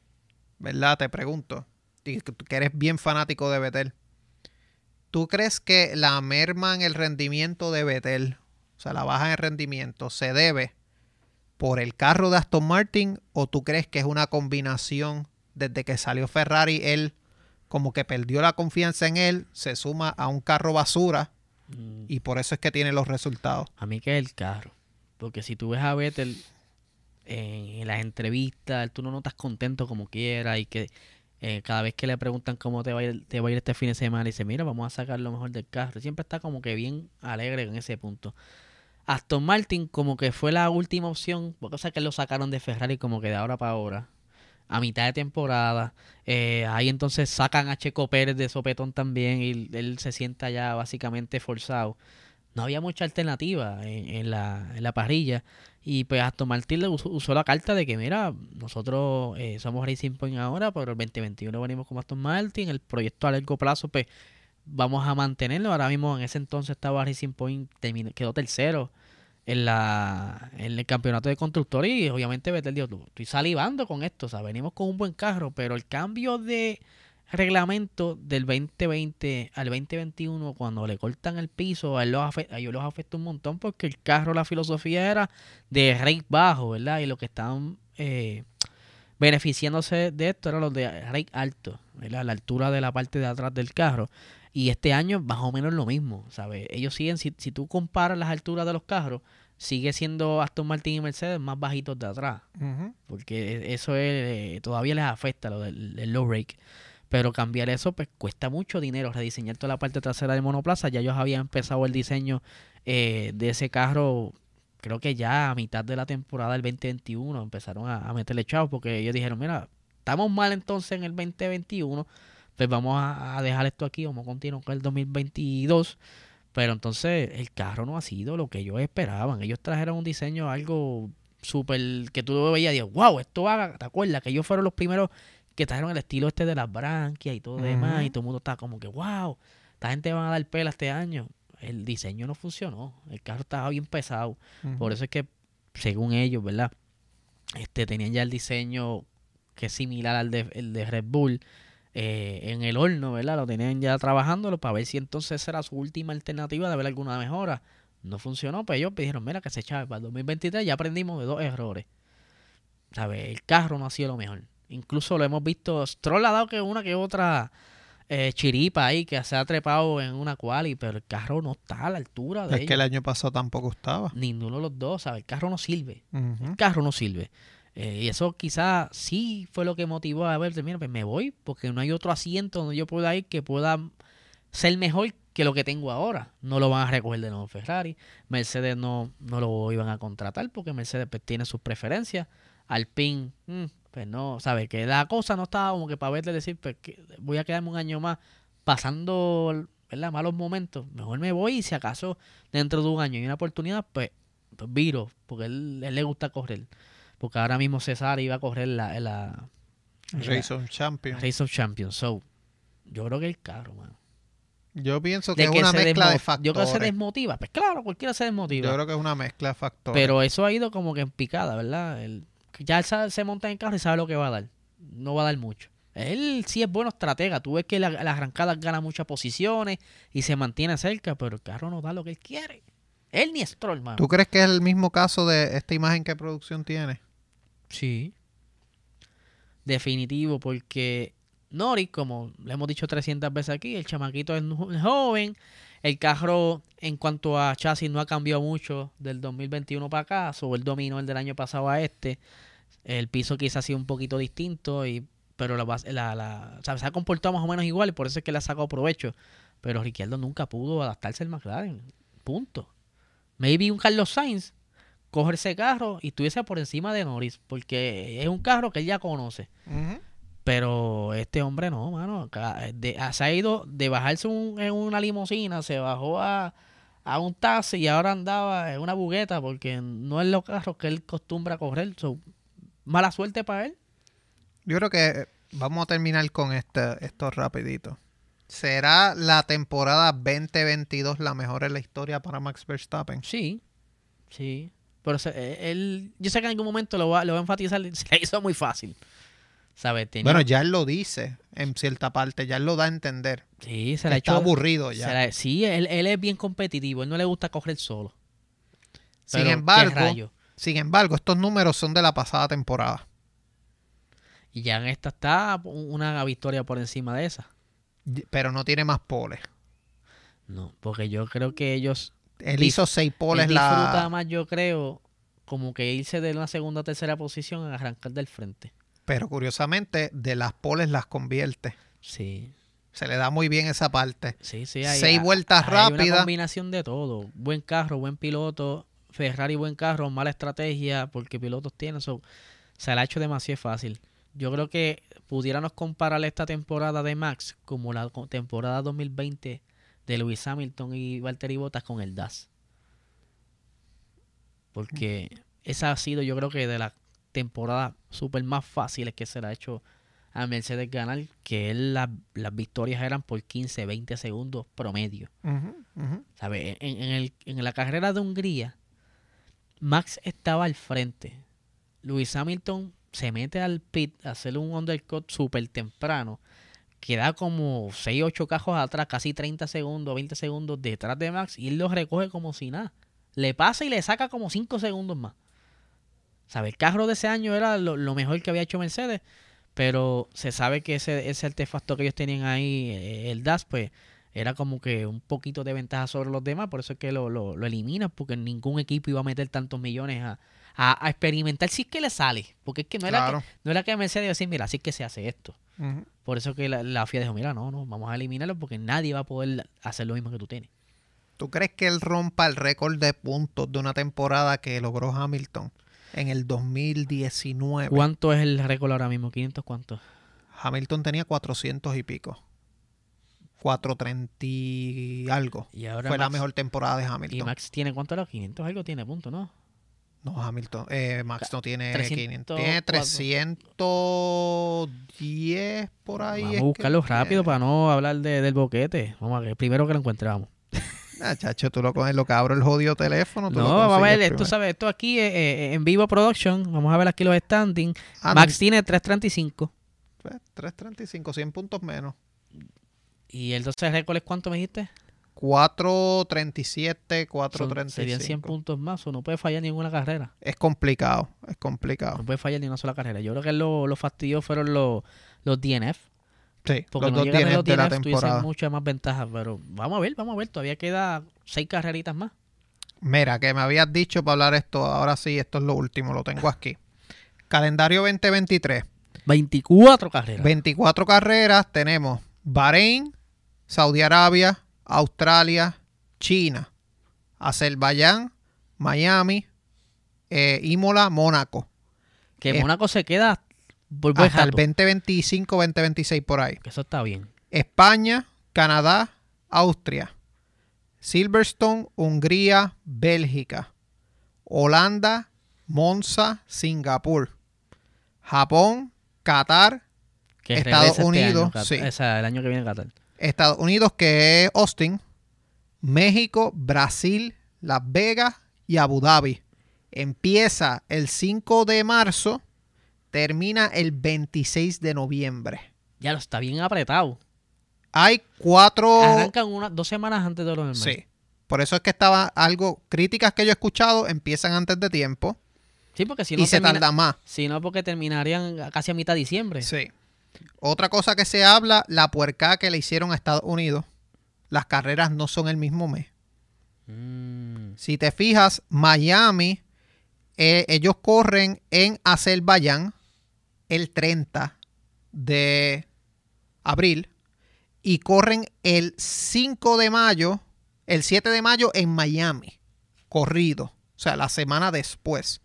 verdad? Te pregunto, y que eres bien fanático de Vettel. ¿Tú crees que la merma en el rendimiento de Vettel, o sea, la baja en rendimiento, se debe por el carro de Aston Martin o tú crees que es una combinación desde que salió Ferrari, él como que perdió la confianza en él, se suma a un carro basura Mm, y por eso es que tiene los resultados? A mí que es el carro. Porque si tú ves a Vettel en, en las entrevistas, tú no notas contento como quiera y que eh, cada vez que le preguntan cómo te va, a ir, te va a ir este fin de semana, dice, mira, vamos a sacar lo mejor del carro. Siempre está como que bien alegre en ese punto. Aston Martin como que fue la última opción, porque o sea que lo sacaron de Ferrari como que de ahora para ahora, a mitad de temporada. Eh, ahí entonces sacan a Checo Pérez de sopetón también y él se sienta ya básicamente forzado. No había mucha alternativa en, en la, en la parrilla. Y pues Aston Martin le usó, usó la carta de que, mira, nosotros eh, somos Racing Point ahora, pero el 2021 venimos como Aston Martin. El proyecto a largo plazo, pues vamos a mantenerlo. Ahora mismo en ese entonces estaba Racing Point, terminó- quedó tercero en la en el campeonato de constructores y obviamente Vettel dijo, "Tú, estoy salivando con esto, o sea, venimos con un buen carro, pero el cambio de reglamento del 2020 al 2021 cuando le cortan el piso, a, él los afe- a ellos los afecta un montón porque el carro, la filosofía era de rake bajo, ¿verdad? Y lo que estaban eh, beneficiándose de esto eran los de rake alto, ¿verdad? La altura de la parte de atrás del carro. Y este año más o menos lo mismo, ¿sabes? Ellos siguen, si, si tú comparas las alturas de los carros, sigue siendo Aston Martin y Mercedes más bajitos de atrás. Porque eso es, eh, todavía les afecta lo del, del low rake. Pero cambiar eso pues cuesta mucho dinero. Rediseñar toda la parte trasera del monoplaza. Ya ellos habían empezado el diseño eh, de ese carro. Creo que ya a mitad de la temporada del 2021 empezaron a, a meterle chavos. Porque ellos dijeron, mira, estamos mal entonces en el 2021. Pues vamos a, dejar esto aquí. Vamos a continuar con el 2022. Pero entonces el carro no ha sido lo que ellos esperaban. Ellos trajeron un diseño algo súper que tú lo veías y dices, wow, esto haga, ¿te acuerdas? Que ellos fueron los primeros que trajeron el estilo este de las branquias y todo lo demás, y todo el mundo está como que, wow, esta gente van a dar pela este año. El diseño no funcionó, el carro estaba bien pesado. Por eso es que, según ellos, ¿verdad? Este, tenían ya el diseño que es similar al de, el de Red Bull eh, en el horno, ¿verdad? Lo tenían ya trabajándolo para ver si entonces era su última alternativa de ver alguna mejora. No funcionó, pues ellos pidieron, mira, que se echaba para el 2023, ya aprendimos de dos errores. ¿Sabes? El carro no ha sido lo mejor. Incluso lo hemos visto, Stroll ha dado que una que otra eh, chiripa ahí, que se ha trepado en una quali, pero el carro no está a la altura de Es que el año pasado tampoco estaba. Ninguno de los dos, ¿sabes? El carro no sirve. El carro no sirve. Eh, y eso quizás sí fue lo que motivó a ver, mira, pues me voy, porque no hay otro asiento donde yo pueda ir que pueda ser mejor que lo que tengo ahora. No lo van a recoger de nuevo Ferrari. Mercedes no, no lo iban a contratar porque Mercedes pues, tiene sus preferencias. Alpine, mm, pues no, ¿sabes? Que la cosa no estaba como que para verle decir, pues que voy a quedarme un año más pasando ¿verdad? malos momentos. Mejor me voy y si acaso dentro de un año hay una oportunidad, pues, pues viro, porque él, él le gusta correr. Porque ahora mismo César iba a correr la, la, la Jason Champion. Race of Champions. So, yo creo que el carro, mano. Yo pienso que De es que una mezcla de desmo- Yo creo que se factores. desmotiva. Pues claro, cualquiera se desmotiva. Yo creo que es una mezcla de factores. Pero eso ha ido como que en picada, ¿verdad? El- ya sabe- se monta en el carro y sabe lo que va a dar. No va a dar mucho. Él sí es bueno estratega. Tú ves que la- las arrancadas gana muchas posiciones y se mantiene cerca, pero el carro no da lo que él quiere. Él ni mano. ¿Tú crees que es el mismo caso de esta imagen que producción tiene? Sí. Definitivo, porque Norris, como le hemos dicho 300 veces aquí, el chamaquito es joven. El carro, en cuanto a chasis, no ha cambiado mucho del 2021 para acá. Sobre el dominó el del año pasado a este. El piso quizás ha sido un poquito distinto, y, pero la, la, la- se ha comportado más o menos igual y por eso es que le ha sacado provecho. Pero Ricciardo nunca pudo adaptarse al McLaren. Punto. Maybe un Carlos Sainz coger ese carro y estuviese por encima de Norris, porque es un carro que él ya conoce. Pero este hombre no, mano. De- ah, se ha ido de bajarse un- en una limusina, se bajó a, a un taxi y ahora andaba en una bugueta porque no es los carros que él acostumbra a correr. So, mala suerte para él. Yo creo que eh, vamos a terminar con este, esto rapidito. ¿Será la temporada 2022 la mejor en la historia para Max Verstappen? Sí, Sí. Pero se- eh, él, yo sé que en algún momento lo va, lo va a enfatizar, se le hizo muy fácil. ¿Sabes? Tenía- Bueno, ya él lo dice en cierta parte, ya él lo da a entender. sí, se le ha Está hecho. aburrido ya. la- sí, él, él es bien competitivo, él no le gusta correr solo. Sin Pero, ¿qué embargo, sin embargo, estos números son de la pasada temporada. Y ya en esta está una victoria por encima de esa. Pero no tiene más poles. No, porque yo creo que ellos Él hizo seis poles él disfruta la... más, yo creo, como que irse de una segunda o tercera posición a arrancar del frente. Pero curiosamente, de las poles las convierte. Sí, Se le da muy bien esa parte. sí, sí. hay- Seis vueltas hay Una rápidas. combinación de todo. Buen carro, buen piloto. Ferrari, buen carro, mala estrategia, porque pilotos tienen. So, se la ha hecho demasiado fácil. Yo creo que pudiéramos comparar esta temporada de Max como la temporada 2020 de Lewis Hamilton y Valtteri Bottas con el DAS. Porque esa ha sido, yo creo que de las temporadas súper más fáciles que se le ha hecho a Mercedes ganar, que él la- las victorias eran por 15, 20 segundos promedio. ¿Sabe? En, en el- en la carrera de Hungría, Max estaba al frente. Lewis Hamilton se mete al pit a hacer un undercut súper temprano. Queda como 6, 8 cajos atrás, casi 30 segundos, 20 segundos detrás de Max y él lo recoge como si nada. Le pasa y le saca como 5 segundos más. ¿Sabe? El carro de ese año era lo, lo mejor que había hecho Mercedes, pero se sabe que ese, ese artefacto que ellos tenían ahí, eh, el DAS, pues era como que un poquito de ventaja sobre los demás, por eso es que lo, lo, lo eliminan, porque ningún equipo iba a meter tantos millones a, a, a experimentar si es que le sale, porque es que no era, Claro. que, no era que Mercedes iba a decir, mira, así es que se hace esto. Por eso que la, la FIA dijo, mira, no, no, vamos a eliminarlo porque nadie va a poder hacer lo mismo que tú tienes. ¿Tú crees que él rompa el récord de puntos de una temporada que logró Hamilton en el 2019? ¿Cuánto es el récord ahora mismo? ¿500 cuánto? Hamilton tenía 400 y pico. 430 y algo. Y ahora Fue la Max-10 temporada de Y Hamilton. Max tiene cuánto era? 500 algo tiene punto, ¿no? No, Hamilton. eh, Max no tiene 300, 500. Tiene 400. 310 por ahí. Vamos a que buscarlo rápido para no hablar de- del boquete. Vamos a ver, primero que lo encontramos. Ah, chacho, tú lo coges, lo que abro el jodido teléfono. tú No, lo vamos a ver, primero. sabes, esto aquí eh, en vivo production, vamos a ver aquí los standings. Ah, Max tiene 335 pues, 335, 100 puntos menos. y el 12 récord es cuánto me dijiste? 437, Son- 435. serían 100 puntos más, o no puede fallar ninguna carrera. Es complicado, es complicado. No puede fallar ni una sola carrera. Yo creo que lo, lo fastidió fueron los, los DNF. Sí, Porque los no dos llegan los de la temporada. muchas más ventajas. Pero vamos a ver, vamos a ver. Todavía queda seis carreritas más. Mira, que me habías dicho para hablar esto, ahora sí, esto es lo último, lo tengo aquí. Calendario 2023. 24 carreras. 24 carreras, tenemos Bahrein, Saudi Arabia, Australia, China, Azerbaiyán, Miami, eh, Imola, Mónaco. que eh, Mónaco se queda Hasta el rato, 2025, 2026 por ahí. eso está bien. España, Canadá, Austria, Silverstone, Hungría, Bélgica, Holanda, Monza, Singapur, Japón, Qatar, Que Estados este Unidos, año, sí. O sea, el año que viene Qatar. Estados Unidos, que es Austin, México, Brasil, Las Vegas y Abu Dhabi. Empieza el 5 de marzo, termina el 26 de noviembre. Ya lo está bien apretado. Hay cuatro... Arrancan una, dos semanas antes de lo normal. Sí. Por eso es que estaba algo... Críticas que yo he escuchado empiezan antes de tiempo Sí, porque si no, y se tarda más. si no, porque terminarían casi a mitad de diciembre. Sí. Otra cosa que se habla, la puerca que le hicieron a Estados Unidos. Las carreras no son el mismo mes. Mm, Si te fijas, Miami, eh, ellos corren en Azerbaiyán el 30 de abril y corren el 5 de mayo, el 7 de mayo en Miami, corrido, o sea, la semana después,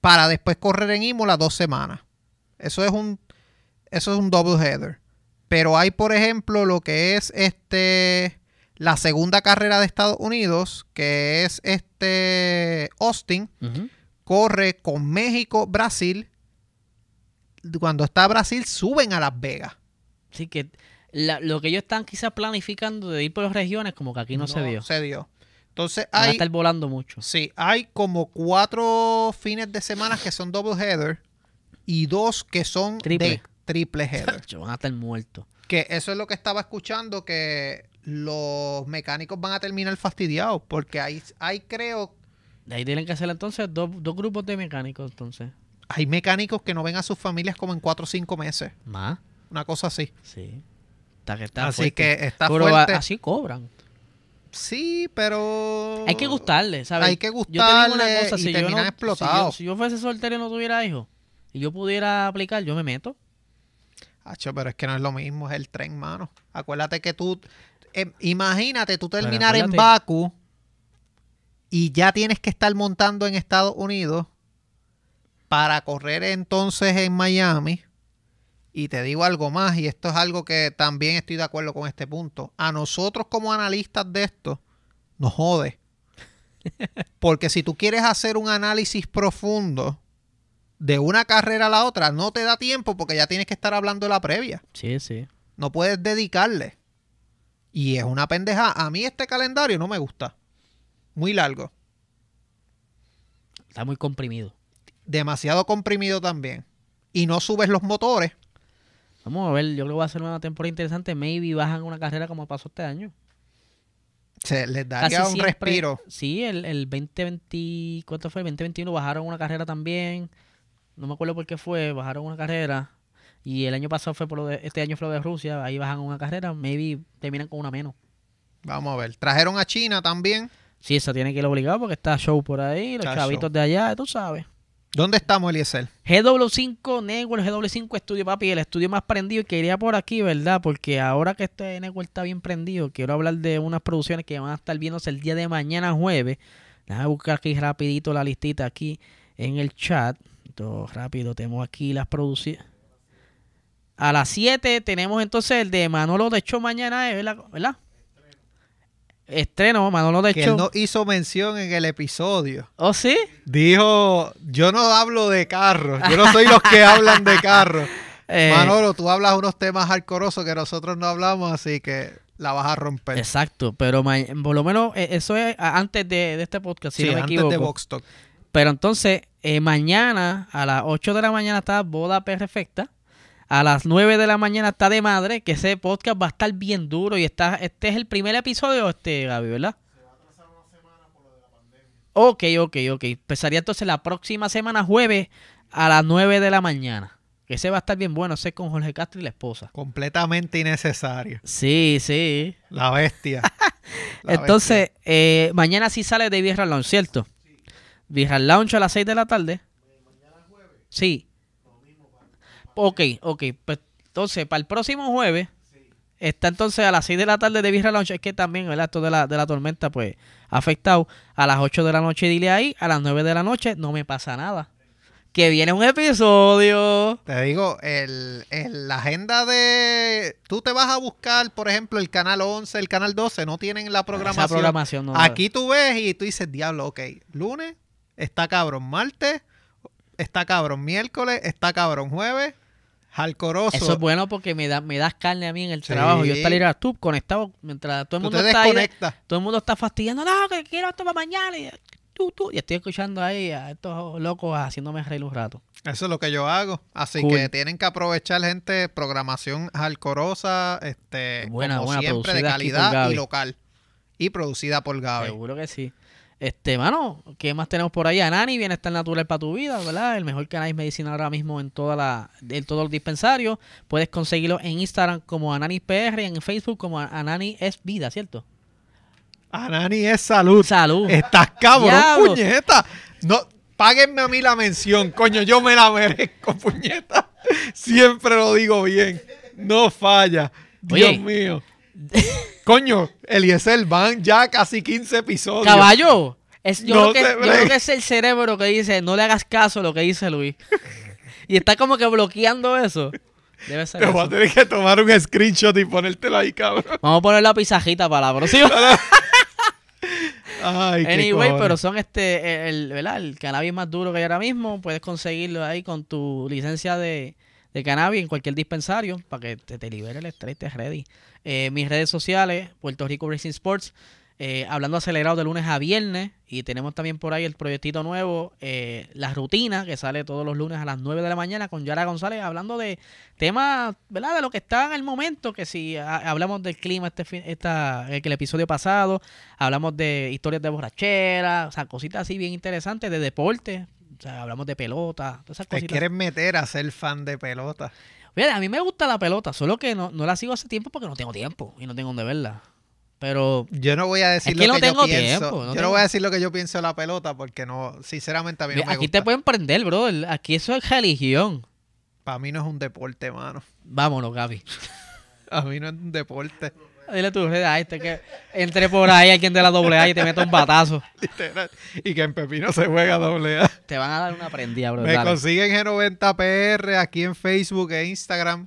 para después correr en Imola dos semanas. Eso es un, eso es un double header. Pero hay, por ejemplo, lo que es este la segunda carrera de Estados Unidos, que es este Austin, corre con México, Brasil. Cuando está Brasil, suben a Las Vegas. Así que la- lo que ellos están quizás planificando de ir por las regiones, como que aquí no, se dio. Se dio. Entonces Van a hay, estar volando mucho. sí, hay como cuatro fines de semana que son double header y dos que son Triple. de triple header. Van a estar muertos. que eso es lo que estaba escuchando, que los mecánicos van a terminar fastidiados, porque hay, hay creo, De ahí tienen que hacer entonces dos, dos grupos de mecánicos, entonces. Hay mecánicos que no ven a sus familias como en cuatro o cinco meses, Más. una cosa así. Sí. Está que está así fuerte. que está Pero fuerte. así cobran. Sí, pero... Hay que gustarle, ¿sabes? Hay que Yo te digo una gustarle cosa, y si yo terminan no- explotados. Si yo, si yo fuese soltero y no tuviera hijos, y yo pudiera aplicar, yo me meto. Acho, pero es que no es lo mismo, es el tren, mano. Acuérdate que tú, eh, imagínate tú terminar en Baku y ya tienes que estar montando en Estados Unidos para correr entonces en Miami. Y te digo algo más, y esto es algo que también estoy de acuerdo con este punto. A nosotros como analistas de esto, nos jode. Porque si tú quieres hacer un análisis profundo de una carrera a la otra, no te da tiempo porque ya tienes que estar hablando de la previa. Sí, sí. No puedes dedicarle. Y es una pendeja. A mí este calendario no me gusta. Muy largo. Está muy comprimido. Demasiado comprimido también. Y no subes los motores. Vamos a ver, yo creo que va a ser una temporada interesante. Maybe bajan una carrera como pasó este año. Se les daría un siempre- respiro. Sí, el, el 2020, ¿cuánto fue? El 2021 bajaron una carrera también. No me acuerdo por qué fue, bajaron una carrera. Y el año pasado fue por lo de, este año fue lo de Rusia, ahí bajan una carrera, maybe terminan con una menos. Vamos a ver. Trajeron a China también. Sí, eso tiene que ir obligado porque está show por ahí, los Está chavitos show. de allá, tú sabes. ¿Dónde estamos, Eliezer? GW5 Network, GW5 Estudio, papi, el estudio más prendido. Y quería por aquí, ¿verdad? Porque ahora que este Network está bien prendido, quiero hablar de unas producciones que van a estar viéndose el día de mañana jueves. Déjame buscar aquí rapidito la listita aquí en el chat. Todo rápido, tenemos aquí las producciones. A las 7 tenemos entonces el de Manolo de Hecho mañana, ¿eh? ¿verdad? ¿verdad? Estreno, Manolo de Que él no hizo mención en el episodio. ¿Oh, sí? Dijo, yo no hablo de carros. Yo no soy los que hablan de carros. Eh, Manolo, tú hablas unos temas hardcorosos que nosotros no hablamos, así que la vas a romper. Exacto, pero por lo menos eh, eso es antes de, de este podcast, si sí, no me antes equivoco. de Talk. Pero entonces, eh, mañana a las 8 de la mañana está Boda Perfecta. A las 9 de la mañana está de madre, que ese podcast va a estar bien duro. Y está, este es el primer episodio, este, Gaby, ¿verdad? Ok, ok, ok. Empezaría entonces la próxima semana, jueves, a las 9 de la mañana. Que ese va a estar bien bueno, ese es con Jorge Castro y la esposa. Completamente innecesario. Sí, sí. La bestia. La Entonces, eh, mañana sí sale de Vierra Lounge, ¿cierto? Vierra Lounge a las 6 de la tarde. Sí. Ok, ok. Pues, entonces, para el próximo jueves, está entonces a las 6 de la tarde de Vierra Lounge. Es que también, ¿verdad? Esto de la, de la tormenta, pues, ha afectado. A las 8 de la noche, dile ahí. A las 9 de la noche, no me pasa nada. Que viene un episodio. Te digo, el, el- la agenda de... Tú te vas a buscar, por ejemplo, el canal 11, el canal 12, no tienen la programación. Esa programación no Aquí tú ves y tú dices, diablo, ok, lunes está cabrón, martes está cabrón, miércoles está cabrón, jueves, jalcoroso. Eso es bueno porque me, da, me das carne a mí en el Sí. trabajo. Yo estar a tú conectado mientras todo el mundo está ahí todo el mundo está fastidiando, no, que quiero esto para mañana. Y, tú, tú, y estoy escuchando ahí a estos locos haciéndome reír un rato. Eso es lo que yo hago. Así Cool. que tienen que aprovechar, gente, programación jalcorosa, este, Buena, como buena, siempre, de calidad y local. Y producida por Gaby. Seguro que sí. Este, mano, ¿qué más tenemos por ahí? Anani, Bienestar Natural para tu vida, ¿verdad? El mejor cannabis medicinal ahora mismo en toda la, en todos los dispensarios. Puedes conseguirlo en Instagram como Anani PR y en Facebook como Anani es vida, ¿cierto? Anani es salud. Salud. Estás cabrón, Diablo. puñeta. No, páguenme a mí la mención, coño, yo me la merezco, puñeta. Siempre lo digo bien. No falla. Dios Oye. mío. Coño, Eliezer, van ya casi 15 episodios. Caballo. Es, yo, No creo que, yo creo bregues. que es el cerebro que dice, no le hagas caso a lo que dice Luis. y está como que bloqueando eso. Debe ser Te voy a tener que tomar un screenshot y ponértelo ahí, cabrón. Vamos a poner la pisajita para la próxima. Ay, qué Anyway, cojones. pero son este, el, ¿verdad? el cannabis más duro que hay ahora mismo. Puedes conseguirlo ahí con tu licencia de, de cannabis en cualquier dispensario para que te, te libere el estrés, estés ready. Eh, mis redes sociales, Puerto Rico Racing Sports, eh, hablando acelerado de lunes a viernes. Y tenemos también por ahí el proyectito nuevo, eh, La Rutina, que sale todos los lunes a las 9 de la mañana con Yara González, hablando de temas, ¿verdad? De lo que está en el momento, que si hablamos del clima este fin, esta, el, el episodio pasado, hablamos de historias de borrachera, o sea, cositas así bien interesantes, de deporte, o sea, hablamos de pelota, todas esas Te cositas. quieres meter a ser fan de pelota. Mira, a mí me gusta la pelota, solo que no, no la sigo hace tiempo porque no tengo tiempo y no tengo donde verla. Pero Yo no voy a decir Es que lo no que tengo yo pienso. tiempo, no yo tengo- no voy a decir lo que yo pienso de la pelota porque no, sinceramente a mí no me aquí gusta. te pueden prender, brother. Aquí eso es religión. Para mí no es un deporte, mano. Vámonos, Gaby. A mí no es un deporte. Dile tú, a este que entre por ahí alguien de la doble A y te meta un batazo. Y que en Pepino se juega doble A. Te van a dar una prendida, bro. Me Dale. consiguen G90PR aquí en Facebook e Instagram.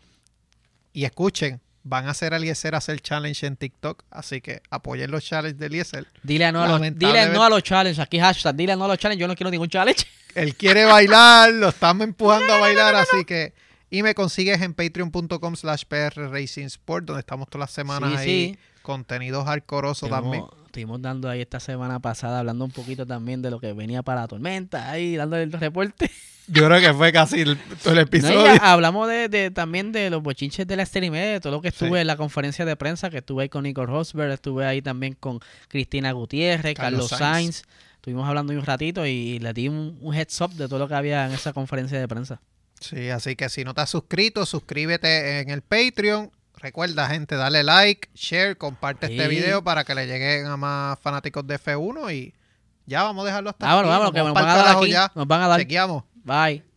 Y escuchen, van a hacer Eliezer hacer challenge en TikTok. Así que apoyen los challenges de Eliezer. Dile no, a los, dile no a los challenges. Aquí hashtag, dile no a los challenges. Yo no quiero ningún challenge. Él quiere bailar, lo estamos empujando a bailar, así que... Y me consigues en patreon.com slash PR Racing Sport, donde estamos todas las semanas Sí, ahí. sí. Contenidos hardcoreoso también. Estuvimos, dando ahí esta semana pasada, hablando un poquito también de lo que venía para la tormenta, ahí dando el reporte. Yo creo que fue casi el, todo el episodio. hablamos de, de- también de los bochinches de la stream, de todo lo que estuve Sí. en la conferencia de prensa, que estuve ahí con Nico Rosberg, estuve ahí también con Cristina Gutiérrez, Carlos Carlos, Sainz. Sainz. Estuvimos hablando un ratito y le di un, un heads up de todo lo que había en esa conferencia de prensa. Sí, así que si no te has suscrito, suscríbete en el Patreon. Recuerda, gente, dale like, share, comparte este video para que le lleguen a más fanáticos de F1 y ya vamos a dejarlo hasta aquí. vámonos, que Vamos nos van a dar aquí. Nos van a dar. Chequeamos. Bye.